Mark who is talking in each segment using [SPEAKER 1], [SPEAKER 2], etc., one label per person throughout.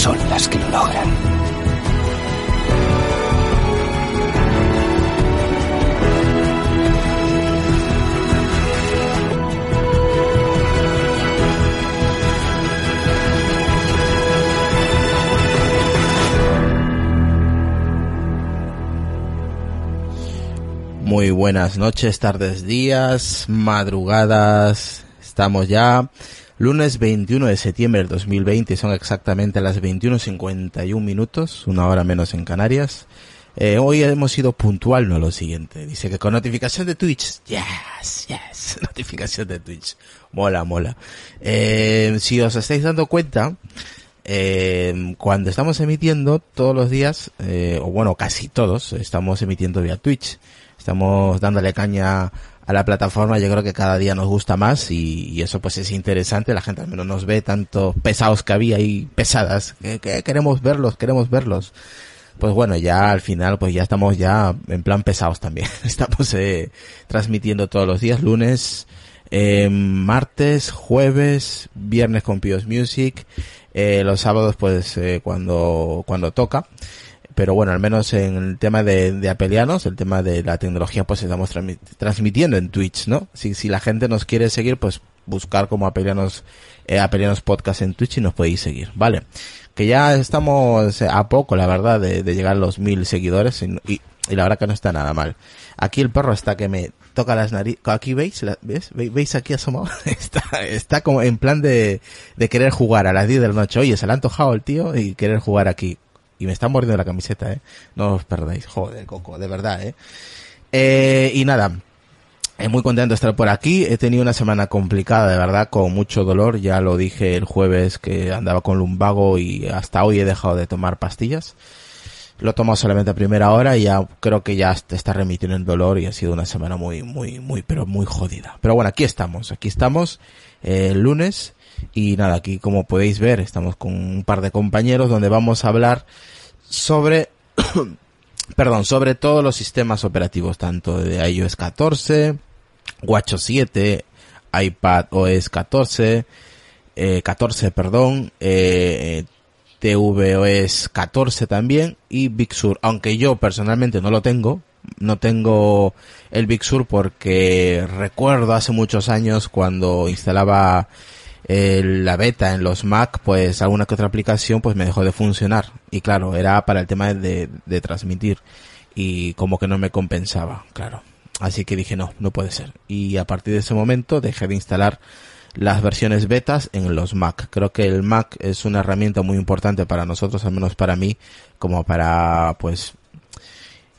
[SPEAKER 1] son las que lo logran.
[SPEAKER 2] Muy buenas noches, tardes, días, madrugadas. Estamos ya lunes 21 de septiembre del 2020, son exactamente las 21.51 minutos, una hora menos en Canarias. Eh, hoy hemos sido puntual, no lo siguiente. Dice que con notificación de Twitch. Yes, yes. Notificación de Twitch. Mola, mola. Eh, si os estáis dando cuenta, eh, cuando estamos emitiendo todos los días, o bueno, casi todos, estamos emitiendo vía Twitch. Estamos dándole caña a la plataforma, yo creo que cada día nos gusta más y, y eso pues es interesante, la gente al menos nos ve tanto pesados que había y pesadas, que, que queremos verlos, queremos verlos. Pues bueno, ya al final pues ya estamos ya en plan pesados también. Estamos eh, transmitiendo todos los días, lunes, eh, martes, jueves, viernes con Pios Music, eh, los sábados pues eh, cuando, cuando toca pero bueno, al menos en el tema de, de Apelianos, el tema de la tecnología, pues estamos transmi- transmitiendo en Twitch, ¿no? Si, si la gente nos quiere seguir, pues buscar como Apelianos, eh, Apelianos Podcast en Twitch y nos podéis seguir, ¿vale? Que ya estamos a poco, la verdad, de, de llegar a los mil seguidores y, y, la verdad que no está nada mal. Aquí el perro está que me toca las narices, aquí veis, La- ¿ves? ¿Ve- ¿Veis aquí asomado? está, está como en plan de, de querer jugar a las 10 de la noche. Oye, se le ha antojado el tío y querer jugar aquí. Y me está mordiendo la camiseta, eh. No os perdáis. Joder, Coco, de verdad, eh. Eh, y nada. eh, muy contento de estar por aquí. He tenido una semana complicada, de verdad, con mucho dolor. Ya lo dije el jueves que andaba con lumbago y hasta hoy he dejado de tomar pastillas. Lo tomo solamente a primera hora y ya creo que ya está remitiendo el dolor y ha sido una semana muy, muy, muy, pero muy jodida. Pero bueno, aquí estamos, aquí estamos, eh, el lunes y nada, aquí como podéis ver estamos con un par de compañeros donde vamos a hablar sobre, perdón, sobre todos los sistemas operativos, tanto de iOS 14, WatchOS 7, iPad OS 14, eh, 14, perdón, eh, tvOS 14 también y Big Sur, aunque yo personalmente no lo tengo, no tengo el Big Sur porque recuerdo hace muchos años cuando instalaba eh, la beta en los Mac, pues alguna que otra aplicación pues me dejó de funcionar y claro, era para el tema de, de transmitir y como que no me compensaba, claro. Así que dije no, no puede ser. Y a partir de ese momento dejé de instalar las versiones betas en los Mac. Creo que el Mac es una herramienta muy importante para nosotros, al menos para mí, como para pues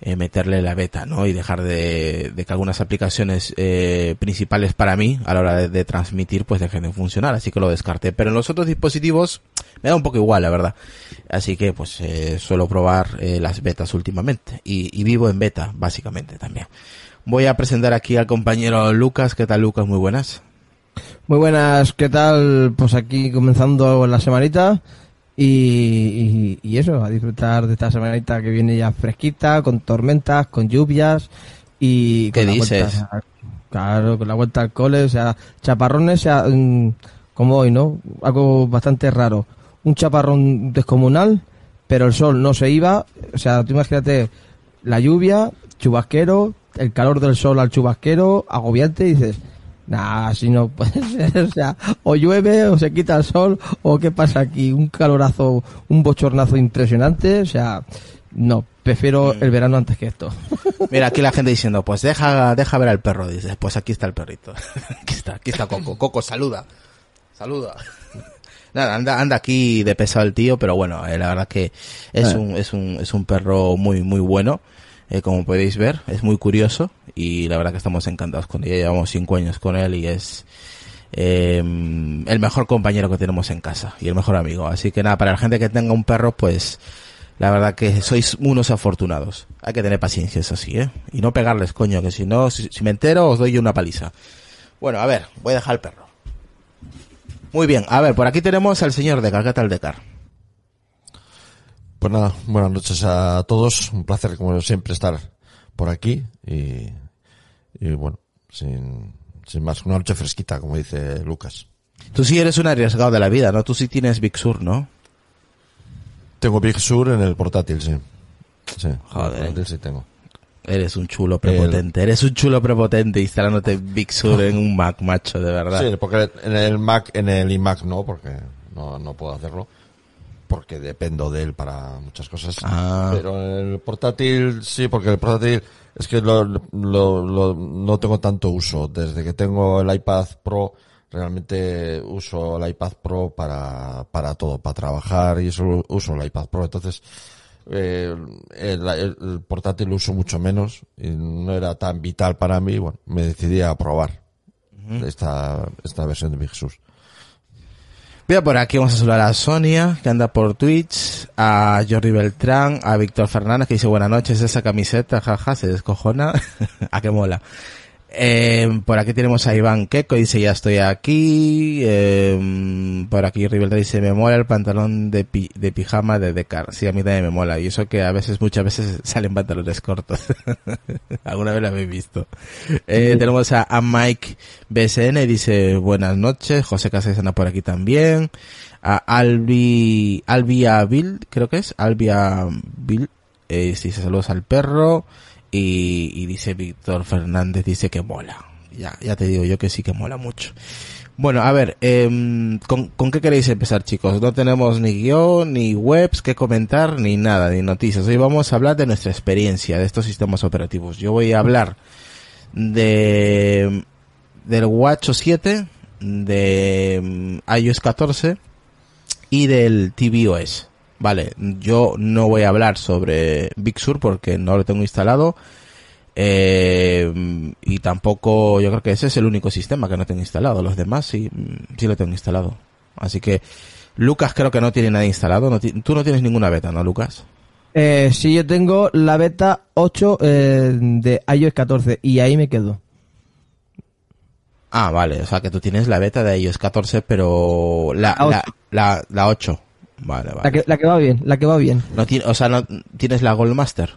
[SPEAKER 2] eh, meterle la beta, ¿no? Y dejar de, de que algunas aplicaciones eh, principales para mí a la hora de, transmitir pues dejen de funcionar, así que lo descarté. Pero en los otros dispositivos me da un poco igual, la verdad. Así que pues eh, suelo probar eh, las betas últimamente y, y vivo en beta, básicamente también. Voy a presentar aquí al compañero Lucas. ¿Qué tal, Lucas? Muy buenas.
[SPEAKER 3] Muy buenas, ¿qué tal? Pues aquí comenzando la semanita y, y, y eso, a disfrutar de esta semanita que viene ya fresquita, con tormentas, con lluvias y...
[SPEAKER 2] ¿Qué
[SPEAKER 3] con
[SPEAKER 2] dices?
[SPEAKER 3] vuelta- claro, con la vuelta al cole, o sea, chaparrones, o sea, mm, como hoy, ¿no? Algo bastante raro. Un chaparrón descomunal, pero el sol no se iba, o sea, tú imagínate la lluvia, chubasquero, el calor del sol al chubasquero, agobiante, y dices, Nah, así no puede ser. O sea, o llueve o se quita el sol o qué pasa aquí. Un calorazo, un bochornazo impresionante. O sea, No, prefiero el verano antes que esto.
[SPEAKER 2] Mira, aquí la gente diciendo, pues deja, deja ver al perro. Dices, pues aquí está el perrito. aquí está, aquí está Coco. Coco, saluda. Saluda. Nada, anda, anda aquí de pesado el tío, pero bueno, eh, la verdad que es
[SPEAKER 3] Eh.
[SPEAKER 2] un, es un, es un perro muy, muy bueno. Eh, como podéis ver, es muy curioso y la verdad que estamos encantados con él. Ya llevamos cinco años con él y es eh, el mejor compañero que tenemos en casa y el mejor amigo. Así que nada, para la gente que tenga un perro, pues la verdad que sois unos afortunados. Hay que tener paciencia, eso sí, ¿eh? Y no pegarles, coño, que si no, si, me entero, os doy una paliza. Bueno, a ver, voy a dejar el perro. Muy bien, a ver, por aquí tenemos al señor Decar. ¿Qué tal, Decar?
[SPEAKER 4] Pues nada, buenas noches a todos. Un placer, como siempre, estar por aquí. Y, y bueno, sin, sin más, una noche fresquita, como dice Lucas.
[SPEAKER 2] Tú sí eres un arriesgado de la vida, ¿no? Tú sí tienes Big Sur, ¿no?
[SPEAKER 4] Tengo Big Sur en el portátil, sí. Sí,
[SPEAKER 2] Joder.
[SPEAKER 4] en el portátil sí tengo.
[SPEAKER 2] Eres un chulo prepotente, eres un chulo prepotente instalándote Big Sur en un Mac, macho, de verdad.
[SPEAKER 4] Sí, porque en el Mac, en el iMac no, porque no, no puedo hacerlo. Porque dependo de él para muchas cosas.
[SPEAKER 2] Ah.
[SPEAKER 4] Pero el portátil, sí, porque el portátil es que lo, lo, lo- no tengo tanto uso. Desde que tengo el iPad Pro, realmente uso el iPad Pro para, para todo, para trabajar y eso uso el iPad Pro. Entonces, eh, el, el- el portátil lo uso mucho menos y no era tan vital para mí. Bueno, me decidí a probar esta, esta versión de Big Sur.
[SPEAKER 2] Mira, por aquí vamos a saludar a Sonia, que anda por Twitch, a Jordi Beltrán, a Víctor Fernández, que dice buenas noches, esa camiseta, jaja, se descojona. a qué mola. Eh, por aquí tenemos a Iván Queco, dice ya estoy aquí. Eh, por aquí Rivelta dice me mola el pantalón de, pi- de pijama de Decar. Sí, a mí también me mola. Y eso que a veces, muchas veces salen pantalones cortos. Alguna vez lo habéis visto. Eh, tenemos a, a Mike BSN, dice buenas noches. José Casas anda por aquí también. A Albi, Albia Bill, creo que es. Albia Bill, eh, dice saludos al perro. Y, dice Víctor Fernández, dice que mola. Ya, ya te digo yo que sí que mola mucho. Bueno, a ver, ¿con, ¿con qué queréis empezar, chicos? No tenemos ni guion, ni webs que comentar, ni nada, ni noticias. Hoy vamos a hablar de nuestra experiencia de estos sistemas operativos. Yo voy a hablar de del Watch 7, de em, iOS 14 y del tvOS. Vale, yo no voy a hablar sobre Big Sur porque no lo tengo instalado. Eh, y tampoco, yo creo que ese es el único sistema que no tengo instalado. Los demás sí, mm, sí lo tengo instalado. Así que Lucas creo que no tiene nada instalado. No tú no tienes ninguna beta, ¿no, Lucas?
[SPEAKER 3] Eh, sí, yo tengo la beta 8 eh, de iOS 14 y ahí me quedo.
[SPEAKER 2] Ah, vale. O sea que tú tienes la beta de iOS 14, pero la,
[SPEAKER 3] La
[SPEAKER 2] la, la, la 8. Vale, vale.
[SPEAKER 3] La que, la que va bien, la que va bien.
[SPEAKER 2] No tiene, o sea, no tienes la Gold Master.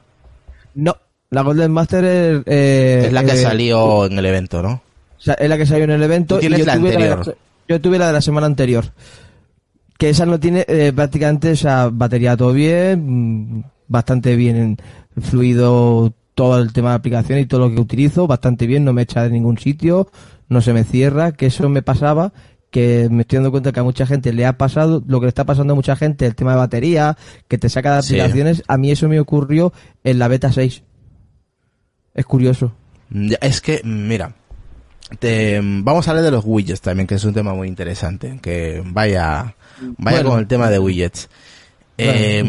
[SPEAKER 3] No, la Golden Master es, eh,
[SPEAKER 2] es la que
[SPEAKER 3] eh,
[SPEAKER 2] salió en el evento, ¿no?
[SPEAKER 3] o sea, es la que salió en el evento.
[SPEAKER 2] Tú tienes
[SPEAKER 3] y yo
[SPEAKER 2] la
[SPEAKER 3] tuve
[SPEAKER 2] anterior.
[SPEAKER 3] yo tuve la de la semana anterior. Que esa no tiene eh, prácticamente, o sea, batería todo bien, mm, bastante bien fluido todo el tema de aplicación y todo lo que utilizo, bastante bien, no me echa de ningún sitio, no se me cierra, que eso me pasaba, que me estoy dando cuenta que a mucha gente le ha pasado, lo que le está pasando a mucha gente, el tema de batería, que te saca de
[SPEAKER 2] Sí.
[SPEAKER 3] aplicaciones, a mí eso me ocurrió en la beta 6. Es curioso.
[SPEAKER 2] Es que, mira, te, vamos a hablar de los widgets también, que es un tema muy interesante. Que vaya, vaya
[SPEAKER 3] Bueno.
[SPEAKER 2] con el tema de widgets. Eh,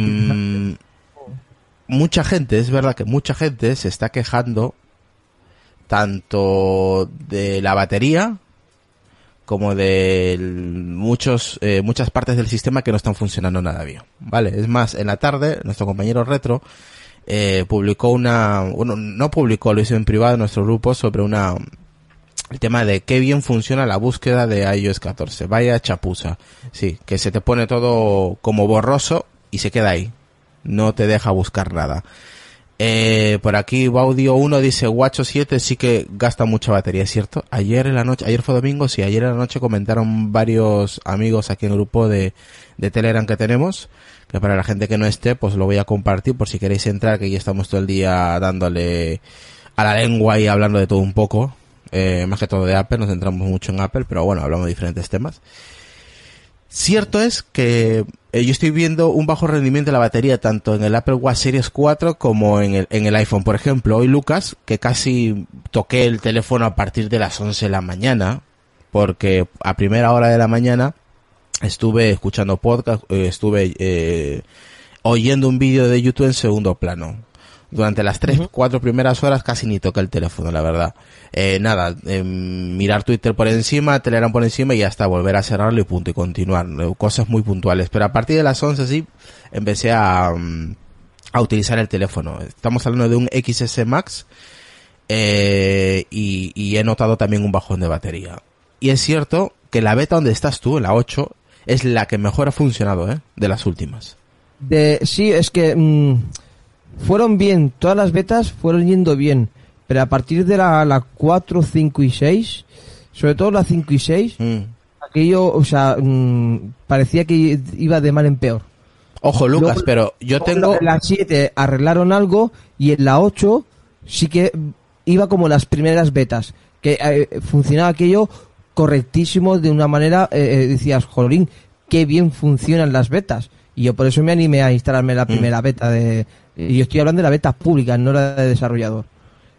[SPEAKER 2] mucha gente, es verdad que mucha gente se está quejando tanto de la batería como de muchos eh, muchas partes del sistema que no están funcionando nada bien vale es más en la tarde nuestro compañero retro eh, publicó una bueno no publicó lo hizo en privado en nuestro grupo sobre una el tema de qué bien funciona la búsqueda de iOS 14 vaya chapuza. Sí que se te pone todo como borroso y se queda ahí. No te deja buscar nada eh, por aquí Baudio 1 dice Watch 7 sí que gasta mucha batería, ¿es cierto? Ayer en la noche, ayer fue domingo, sí, ayer en la noche comentaron varios amigos aquí en el grupo de, de Telegram que tenemos, que para la gente que no esté, pues lo voy a compartir por si queréis entrar, que ya estamos todo el día dándole a la lengua y hablando de todo un poco, eh, más que todo de Apple, nos centramos mucho en Apple, pero bueno, hablamos de diferentes temas. Cierto es que eh, yo estoy viendo un bajo rendimiento de la batería tanto en el Apple Watch Series 4 como en el, en el iPhone. Por ejemplo, hoy Lucas, que casi toqué el teléfono a partir de las 11 de la mañana, porque a primera hora de la mañana estuve escuchando podcast, eh, estuve eh, oyendo un vídeo de YouTube en segundo plano. Durante las tres, cuatro primeras horas casi ni toca el teléfono, la verdad. Eh, nada, em, mirar Twitter por encima, Telegram por encima y hasta volver a cerrarlo y punto y continuar. Eh, Cosas muy puntuales. Pero a partir de las 11 sí, empecé a, mm, a utilizar el teléfono. Estamos hablando de un XS Max eh, y, y he notado también un bajón de batería. Y es cierto que la beta donde estás tú, la 8, es la que mejor ha funcionado, ¿eh? De las últimas.
[SPEAKER 3] De, sí, es que mm, fueron bien, todas las betas fueron yendo bien, pero a partir de la, la 4, 5 y 6, sobre todo la 5 y 6,
[SPEAKER 2] Mm.
[SPEAKER 3] aquello, o sea, mm, parecía que iba de mal en peor.
[SPEAKER 2] Ojo, Lucas,
[SPEAKER 3] Luego-
[SPEAKER 2] pero yo tengo...
[SPEAKER 3] En la 7 arreglaron algo y en la 8 sí que iba como las primeras betas, que eh, funcionaba aquello correctísimo de una manera, eh, eh, decías, jolín, qué bien funcionan las betas. Y yo por eso me animé a instalarme la primera beta de... Y yo estoy hablando de la beta pública, no la de desarrollador.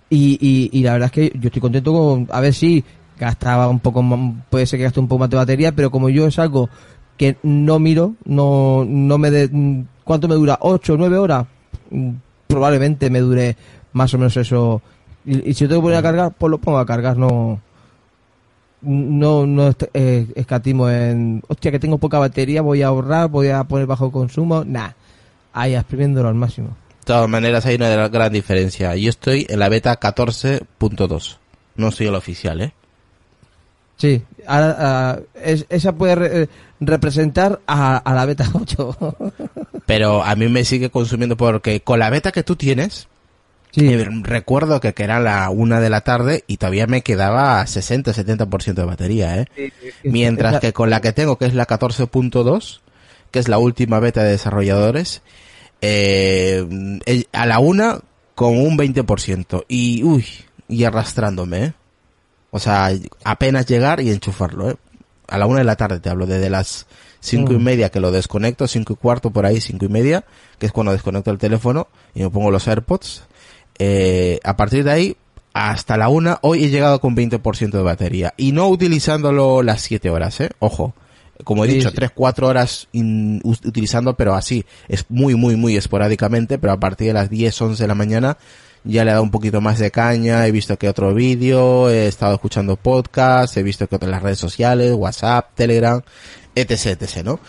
[SPEAKER 3] Y, y, la verdad es que yo estoy contento con... A ver si gastaba un poco más- puede ser que gaste un poco más de batería, pero como yo es algo que no miro, no, no me de, ¿cuánto me dura? ¿8 o 9 horas? Mm, Probablemente me dure más o menos eso. Y, si yo tengo que poner a cargar, pues lo pongo a cargar, no, no, no eh, escatimo en, hostia, que tengo poca batería, voy a ahorrar, voy a poner bajo consumo, nah, ahí exprimiéndolo al máximo.
[SPEAKER 2] De todas maneras hay una gran diferencia. Yo estoy en la beta 14.2. No soy el oficial, ¿eh?
[SPEAKER 3] Sí, es- esa puede re- eh, representar a, a la beta 8.
[SPEAKER 2] Pero a mí me sigue consumiendo porque con la beta que tú tienes,
[SPEAKER 3] sí,
[SPEAKER 2] eh, recuerdo que, que era la una de la tarde y todavía me quedaba 60-70% de batería, ¿eh? Mientras que con la que tengo, que es la 14.2, que es la última beta de desarrolladores, eh, eh, a la una con un 20%. Y, uy, y arrastrándome, ¿eh? O sea, apenas llegar y enchufarlo, ¿eh? A la una de la tarde te hablo, desde las cinco y
[SPEAKER 3] Mm.
[SPEAKER 2] media que lo desconecto, cinco y cuarto por ahí, cinco y media, que es cuando desconecto el teléfono y me pongo los AirPods. Eh, a partir de ahí, hasta la una, hoy he llegado con 20% de batería. Y no utilizándolo las 7 horas, ¿eh? Ojo. Como he
[SPEAKER 3] Sí,
[SPEAKER 2] dicho,
[SPEAKER 3] sí.
[SPEAKER 2] 3-4 horas in- utilizando, pero así. Es muy, muy, muy esporádicamente, pero a partir de las 10, 11 de la mañana ya le he dado un poquito más de caña, he visto que otro vídeo, he estado escuchando podcast, he visto que otras las redes sociales, WhatsApp, Telegram, etc, etc, ¿no?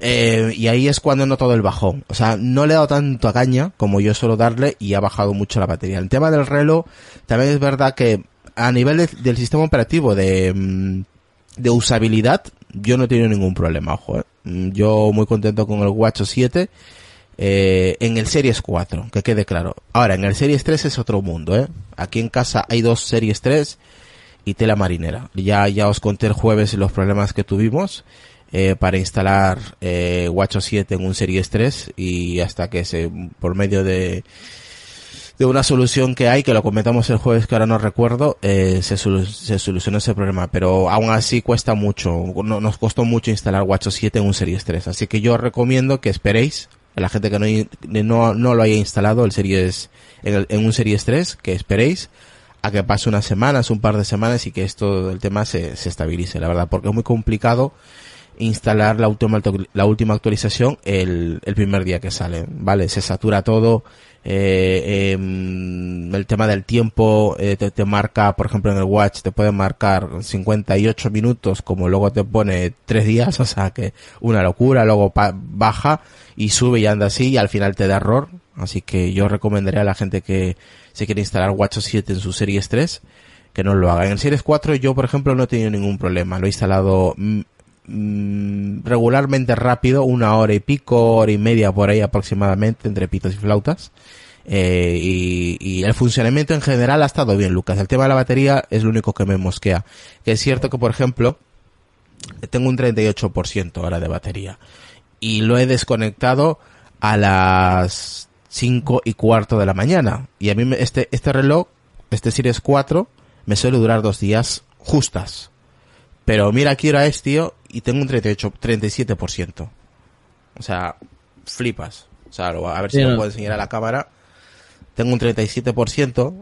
[SPEAKER 2] Eh, y ahí es cuando he notado el bajón. O sea, no le he dado tanto a caña como yo suelo darle y ha bajado mucho la batería. El tema del reloj, también es verdad que a nivel de- del sistema operativo de, mm, de usabilidad, yo no he tenido ningún problema, ojo. eh. Mm, Yo muy contento con el Watch 7 eh, en el Series 4, que quede claro. Ahora, en el Series 3 es otro mundo, ¿eh? Aquí en casa hay dos Series 3 y tela marinera. Ya, ya os conté el jueves los problemas que tuvimos eh, para instalar eh, Watch 7 en un Series 3 y hasta que se, por medio de, de una solución que hay, que lo comentamos el jueves que ahora no recuerdo, eh, se, solu- se solucionó ese problema, pero aún así cuesta mucho, no, nos costó mucho instalar Watch 7 en un Series 3, así que yo recomiendo que esperéis, a la gente que no, no, no lo haya instalado el Series, en, el- en un Series 3, que esperéis a que pase unas semanas, un par de semanas y que esto, el tema se, se estabilice, la verdad, porque es muy complicado instalar la última, la última actualización el, el primer día que sale, ¿vale? Se satura todo, eh, em, el tema del tiempo eh, te, te marca, por ejemplo en el Watch te puede marcar 58 minutos como luego te pone 3 días, o sea que una locura, luego baja y sube y anda así y al final te da error, así que yo recomendaría a la gente que se quiere instalar Watch 7 en su Series 3 que no lo haga. En el Series 4 yo, por ejemplo, no he tenido ningún problema. Lo he instalado mm, regularmente rápido, una hora y pico, hora y media por ahí aproximadamente, entre pitos y flautas. Eh, y, y el funcionamiento en general ha estado bien, Lucas. El tema de la batería es lo único que me mosquea. Que es cierto que, por ejemplo, tengo un 38% ahora de batería. Y lo he desconectado a las 5 y cuarto de la mañana. Y a mí este, este reloj, este Series 4, me suele durar dos días justas. Pero mira qué hora es, tío, y tengo un 38, 37%. O sea, flipas. O sea, lo- a ver si
[SPEAKER 3] Sí,
[SPEAKER 2] lo
[SPEAKER 3] no.
[SPEAKER 2] puedo enseñar a la cámara. Tengo un 37%.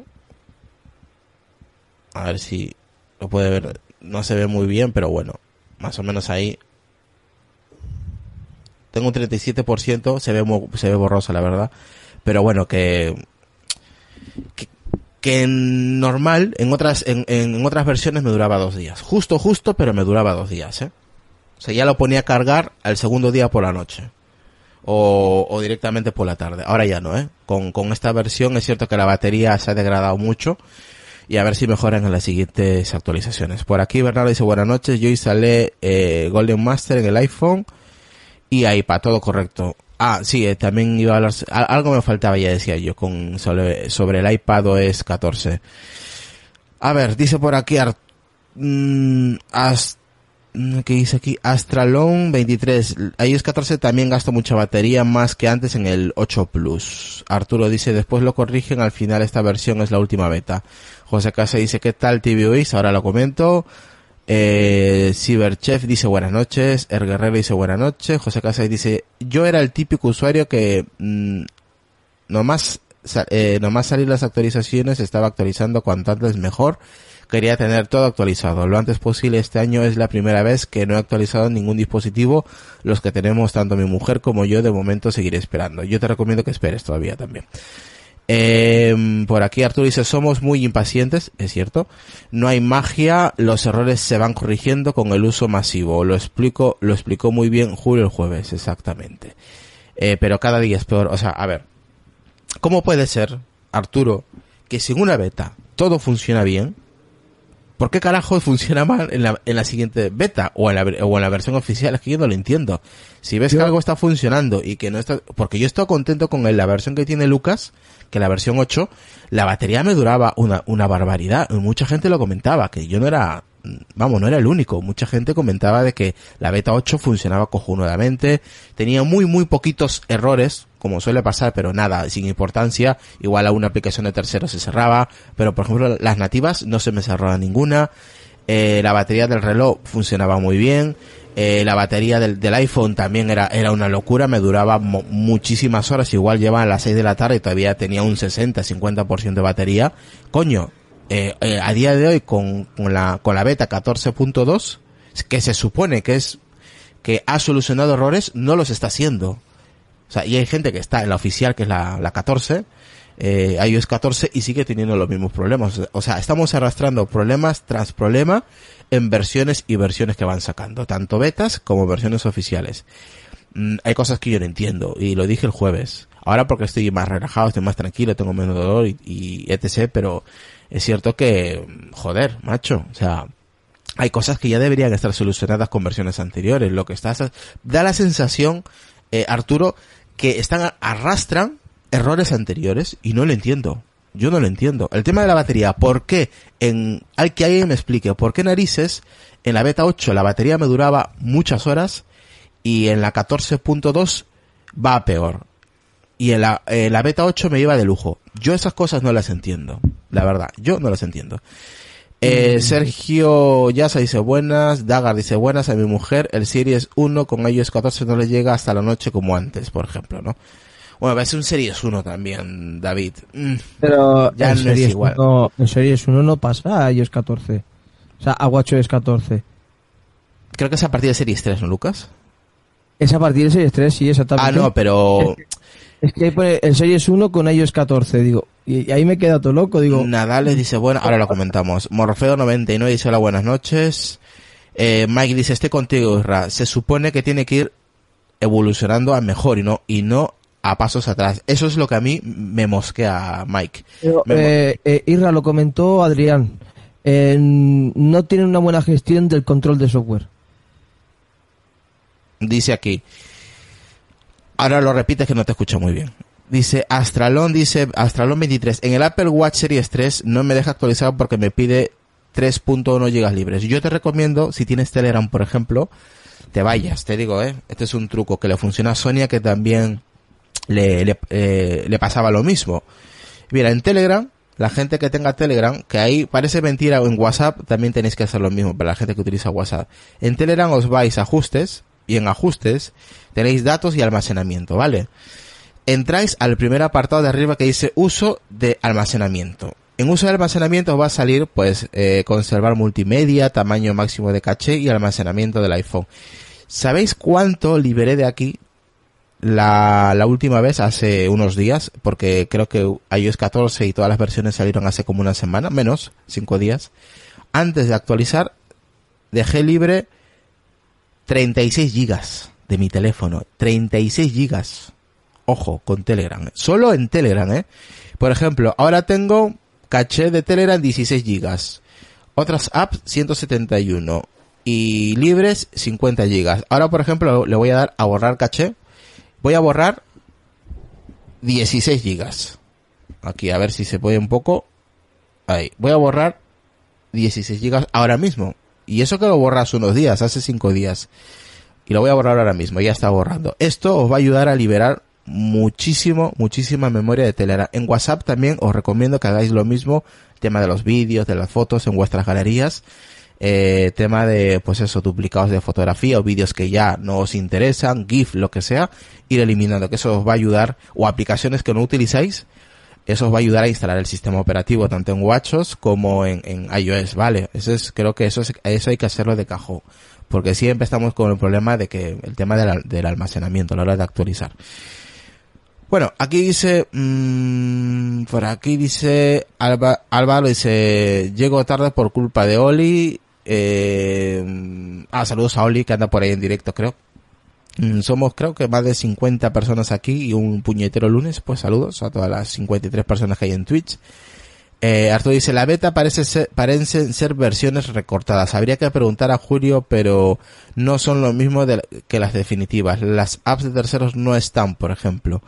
[SPEAKER 2] A ver si lo puede ver. No se ve muy bien, pero bueno, más o menos ahí. Tengo un 37%, se ve mu- se ve borrosa la verdad, pero bueno, que que, que en normal, en otras en, en otras versiones me duraba dos días. Justo, justo, pero me duraba dos días, ¿eh? O sea, ya lo ponía a cargar al segundo día por la noche. O, o directamente por la tarde. Ahora ya no, ¿eh? Con, con esta versión es cierto que la batería se ha degradado mucho. Y a ver si mejoran en las siguientes actualizaciones. Por aquí Bernardo dice buenas noches. Yo instalé eh, Golden Master en el iPhone y iPad, todo correcto. Ah, sí, eh, también iba a hablar, algo me faltaba ya decía yo con sobre, el iPad OS 14. A ver, dice por aquí Ar- mm, As- mm, ¿qué dice aquí? Astralon 23. iOS 14 también gasta mucha batería más que antes en el 8 Plus. Arturo dice, después lo corrigen, al final esta versión es la última beta. José Casa dice, ¿qué tal TVOIS? Ahora lo comento. Eh, Cyberchef dice buenas noches. Er Guerrero dice buenas noches. José Casas dice, yo era el típico usuario que mm, nomás, eh, nomás salir las actualizaciones estaba actualizando cuanto antes mejor. Quería tener todo actualizado lo antes posible. Este año es la primera vez que no he actualizado ningún dispositivo. Los que tenemos tanto mi mujer como yo de momento seguiré esperando. Yo te recomiendo que esperes todavía también. Eh, por aquí Arturo dice, somos muy impacientes, es cierto. No hay magia, los errores se van corrigiendo con el uso masivo. Lo explico, lo explicó muy bien Julio el jueves, exactamente. Eh, pero cada día es peor. O sea, a ver, ¿cómo puede ser, Arturo, que sin una beta todo funciona bien? ¿Por qué carajo funciona mal en la, en la siguiente beta o en la, o en la versión oficial? Es que yo no lo entiendo. Si ves que algo está funcionando y que no está... Porque yo estoy contento con la versión que tiene Lucas, que la versión 8, la batería me duraba una, una barbaridad. Mucha gente lo comentaba, que yo no era... Vamos, no era el único. Mucha gente comentaba de que la beta 8 funcionaba cojonudamente, tenía muy, muy poquitos errores, como suele pasar, pero nada, sin importancia. Igual a una aplicación de tercero se cerraba, pero por ejemplo las nativas no se me cerraba ninguna. Eh, la batería del reloj funcionaba muy bien. Eh, la batería del, iPhone también era, era una locura, me duraba muchísimas horas, igual lleva a las 6 de la tarde y todavía tenía un 60-50% de batería. Coño, eh, eh, a día de hoy con, con la, con la beta 14.2, que se supone que es, que ha solucionado errores, no los está haciendo. O sea, y hay gente que está en la oficial, que es la, la 14, eh, iOS 14, y sigue teniendo los mismos problemas. O sea, estamos arrastrando problemas tras problema en versiones y versiones que van sacando, tanto betas como versiones oficiales. Mm, hay cosas que yo no entiendo, y lo dije el jueves. Ahora porque estoy más relajado, estoy más tranquilo, tengo menos dolor y, y etc, pero es cierto que, joder, macho, o sea, hay cosas que ya deberían estar solucionadas con versiones anteriores. Lo que está da la sensación, eh, Arturo, que están arrastran errores anteriores y no lo entiendo. Yo no lo entiendo. El tema de la batería, ¿por qué en hay que alguien me explique por qué narices en la beta 8 la batería me duraba muchas horas y en la 14.2 va a peor? Y en la, en la beta 8 me iba de lujo. Yo esas cosas no las entiendo. La verdad, yo no las entiendo. Eh, Sergio Yasa dice buenas, Dagar dice buenas a mi mujer, el Series 1 con iOS 14 no le llega hasta la noche como antes, por ejemplo, ¿no? Bueno, va a ser un Series 1 también, David. Mm,
[SPEAKER 3] Pero
[SPEAKER 2] Ya
[SPEAKER 3] en
[SPEAKER 2] no es
[SPEAKER 3] Series
[SPEAKER 2] igual.
[SPEAKER 3] 1 en Series 1 no pasa a iOS 14. O sea, a WatchOS 14.
[SPEAKER 2] creo que es a partir de Series 3, ¿no, Lucas?
[SPEAKER 3] Es a partir de Series 3, sí,
[SPEAKER 2] Ah,
[SPEAKER 3] exactamente.
[SPEAKER 2] no, pero
[SPEAKER 3] Es que ahí pone el Series 1 con iOS 14, digo. Y, y ahí me queda todo loco, digo.
[SPEAKER 2] Nadal les dice, bueno, ahora lo comentamos. Morfeo99 dice, hola, buenas noches. Eh, Mike dice, estoy contigo, Isra. Se supone que tiene que ir evolucionando a mejor y no, y no a pasos atrás. Eso es lo que a mí me mosquea, Mike.
[SPEAKER 3] Pero,
[SPEAKER 2] Me
[SPEAKER 3] eh, eh, Irra, lo comentó Adrián. Eh, no tienen una buena gestión del control de software.
[SPEAKER 2] Dice aquí. Ahora lo repites que no te escucho muy bien. Dice Astralon, dice Astralon 23. En el Apple Watch Series 3 no me deja actualizar porque me pide 3.1 gigas libres. Yo te recomiendo, si tienes Telegram, por ejemplo, te vayas. Te digo, eh, este es un truco que le funciona a Sonia que también le, le, eh, le pasaba lo mismo. Mira, en Telegram la gente que tenga Telegram, que ahí parece mentira, o en WhatsApp también tenéis que hacer lo mismo para la gente que utiliza WhatsApp. En Telegram os vais a ajustes y en ajustes tenéis datos y almacenamiento, ¿vale? Entráis al primer apartado de arriba que dice uso de almacenamiento. En uso de almacenamiento os va a salir pues eh, conservar multimedia, tamaño máximo de caché y almacenamiento del iPhone. ¿Sabéis cuánto liberé de aquí la, última vez hace unos días? Porque creo que iOS 14 y todas las versiones salieron hace como una semana, menos, cinco días. Antes de actualizar, dejé libre 36 gigas de mi teléfono. 36 gigas. Ojo, con Telegram. Solo en Telegram, ¿eh? Por ejemplo, ahora tengo caché de Telegram 16 gigas. Otras apps 171 y libres 50 gigas. Ahora, por ejemplo, le voy a dar a borrar caché. Voy a borrar 16 gigas. Aquí, a ver si se puede un poco. Ahí. Voy a borrar 16 gigas ahora mismo. Y eso que lo borras unos días, hace 5 días. Y lo voy a borrar ahora mismo, ya está borrando. Esto os va a ayudar a liberar muchísimo, muchísima memoria de Telegram. En WhatsApp también os recomiendo que hagáis lo mismo, tema de los vídeos, de las fotos en vuestras galerías, eh, tema de, pues eso, duplicados de fotografía o vídeos que ya no os interesan, GIF, lo que sea, ir eliminando, que eso os va a ayudar, o aplicaciones que no utilizáis, eso os va a ayudar a instalar el sistema operativo tanto en WatchOS como en, en iOS, ¿vale? Eso es, creo que eso es, eso hay que hacerlo de cajón. Porque siempre estamos con el problema de que el tema del, almacenamiento a la hora de actualizar. Bueno, aquí dice, mmm, por aquí dice, Alba, Álvaro dice, llego tarde por culpa de Oli, eh, ah, saludos a Oli que anda por ahí en directo creo. Mm, somos creo que más de 50 personas aquí y un puñetero lunes, pues saludos a todas las 53 personas que hay en Twitch. Eh, Arturo dice, la beta parece ser, parecen ser versiones recortadas. Habría que preguntar a Julio, pero no son lo mismo que las definitivas. Las apps de terceros no están, por ejemplo.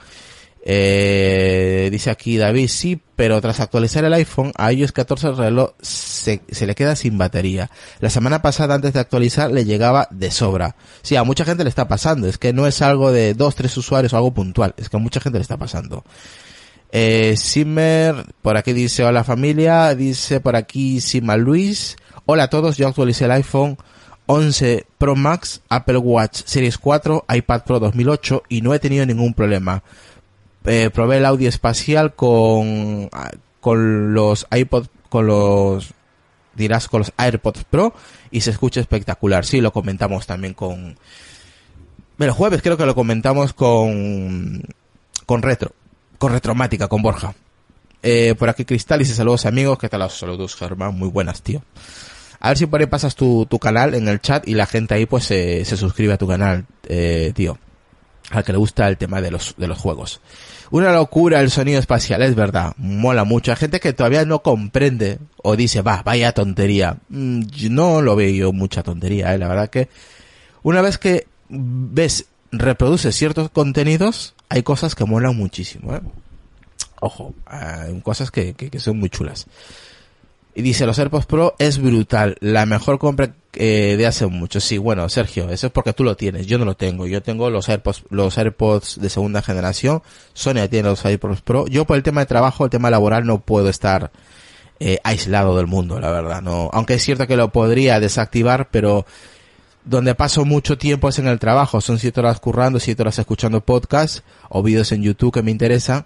[SPEAKER 2] Eh, dice aquí David, sí, pero tras actualizar el iPhone, a iOS 14 el reloj se, se, le queda sin batería. La semana pasada, antes de actualizar, le llegaba de sobra. Sí, a mucha gente le está pasando. Es que no es algo de dos, tres usuarios o algo puntual. Es que a mucha gente le está pasando. Eh, Simmer, por aquí dice hola familia. Dice por aquí Sima Luis. Hola a todos, yo actualicé el iPhone 11 Pro Max, Apple Watch Series 4, iPad Pro 2008 y no he tenido ningún problema eh, probé el audio espacial con, con los iPod, con los, dirás, con los AirPods Pro y se escucha espectacular. Sí, lo comentamos también con, el jueves creo que lo comentamos con, con Retro, con Retromática, con Borja. Eh, por aquí Cristal dice saludos amigos, ¿qué tal los saludos Germán? Muy buenas, tío. A ver si por ahí pasas tu, tu canal en el chat y la gente ahí pues se, se suscribe a tu canal, eh, tío. Al que le gusta el tema de los, de los juegos. Una locura el sonido espacial, es verdad. Mola mucho. Hay gente que todavía no comprende o dice, va, vaya tontería. Mm, no lo veo yo mucha tontería, ¿eh? La verdad que una vez que ves, reproduces ciertos contenidos, hay cosas que molan muchísimo, ¿eh? Ojo, hay cosas que, que, son muy chulas. Y dice, los AirPods Pro es brutal, la mejor compra eh, de hace mucho. Sí, bueno, Sergio, eso es porque tú lo tienes, yo no lo tengo. Yo tengo los AirPods, los AirPods de segunda generación, Sonia tiene los AirPods Pro. Yo por el tema de trabajo, el tema laboral, no puedo estar eh, aislado del mundo, la verdad. No, aunque es cierto que lo podría desactivar, pero donde paso mucho tiempo es en el trabajo. Son siete horas currando, siete horas escuchando podcasts o vídeos en YouTube que me interesan.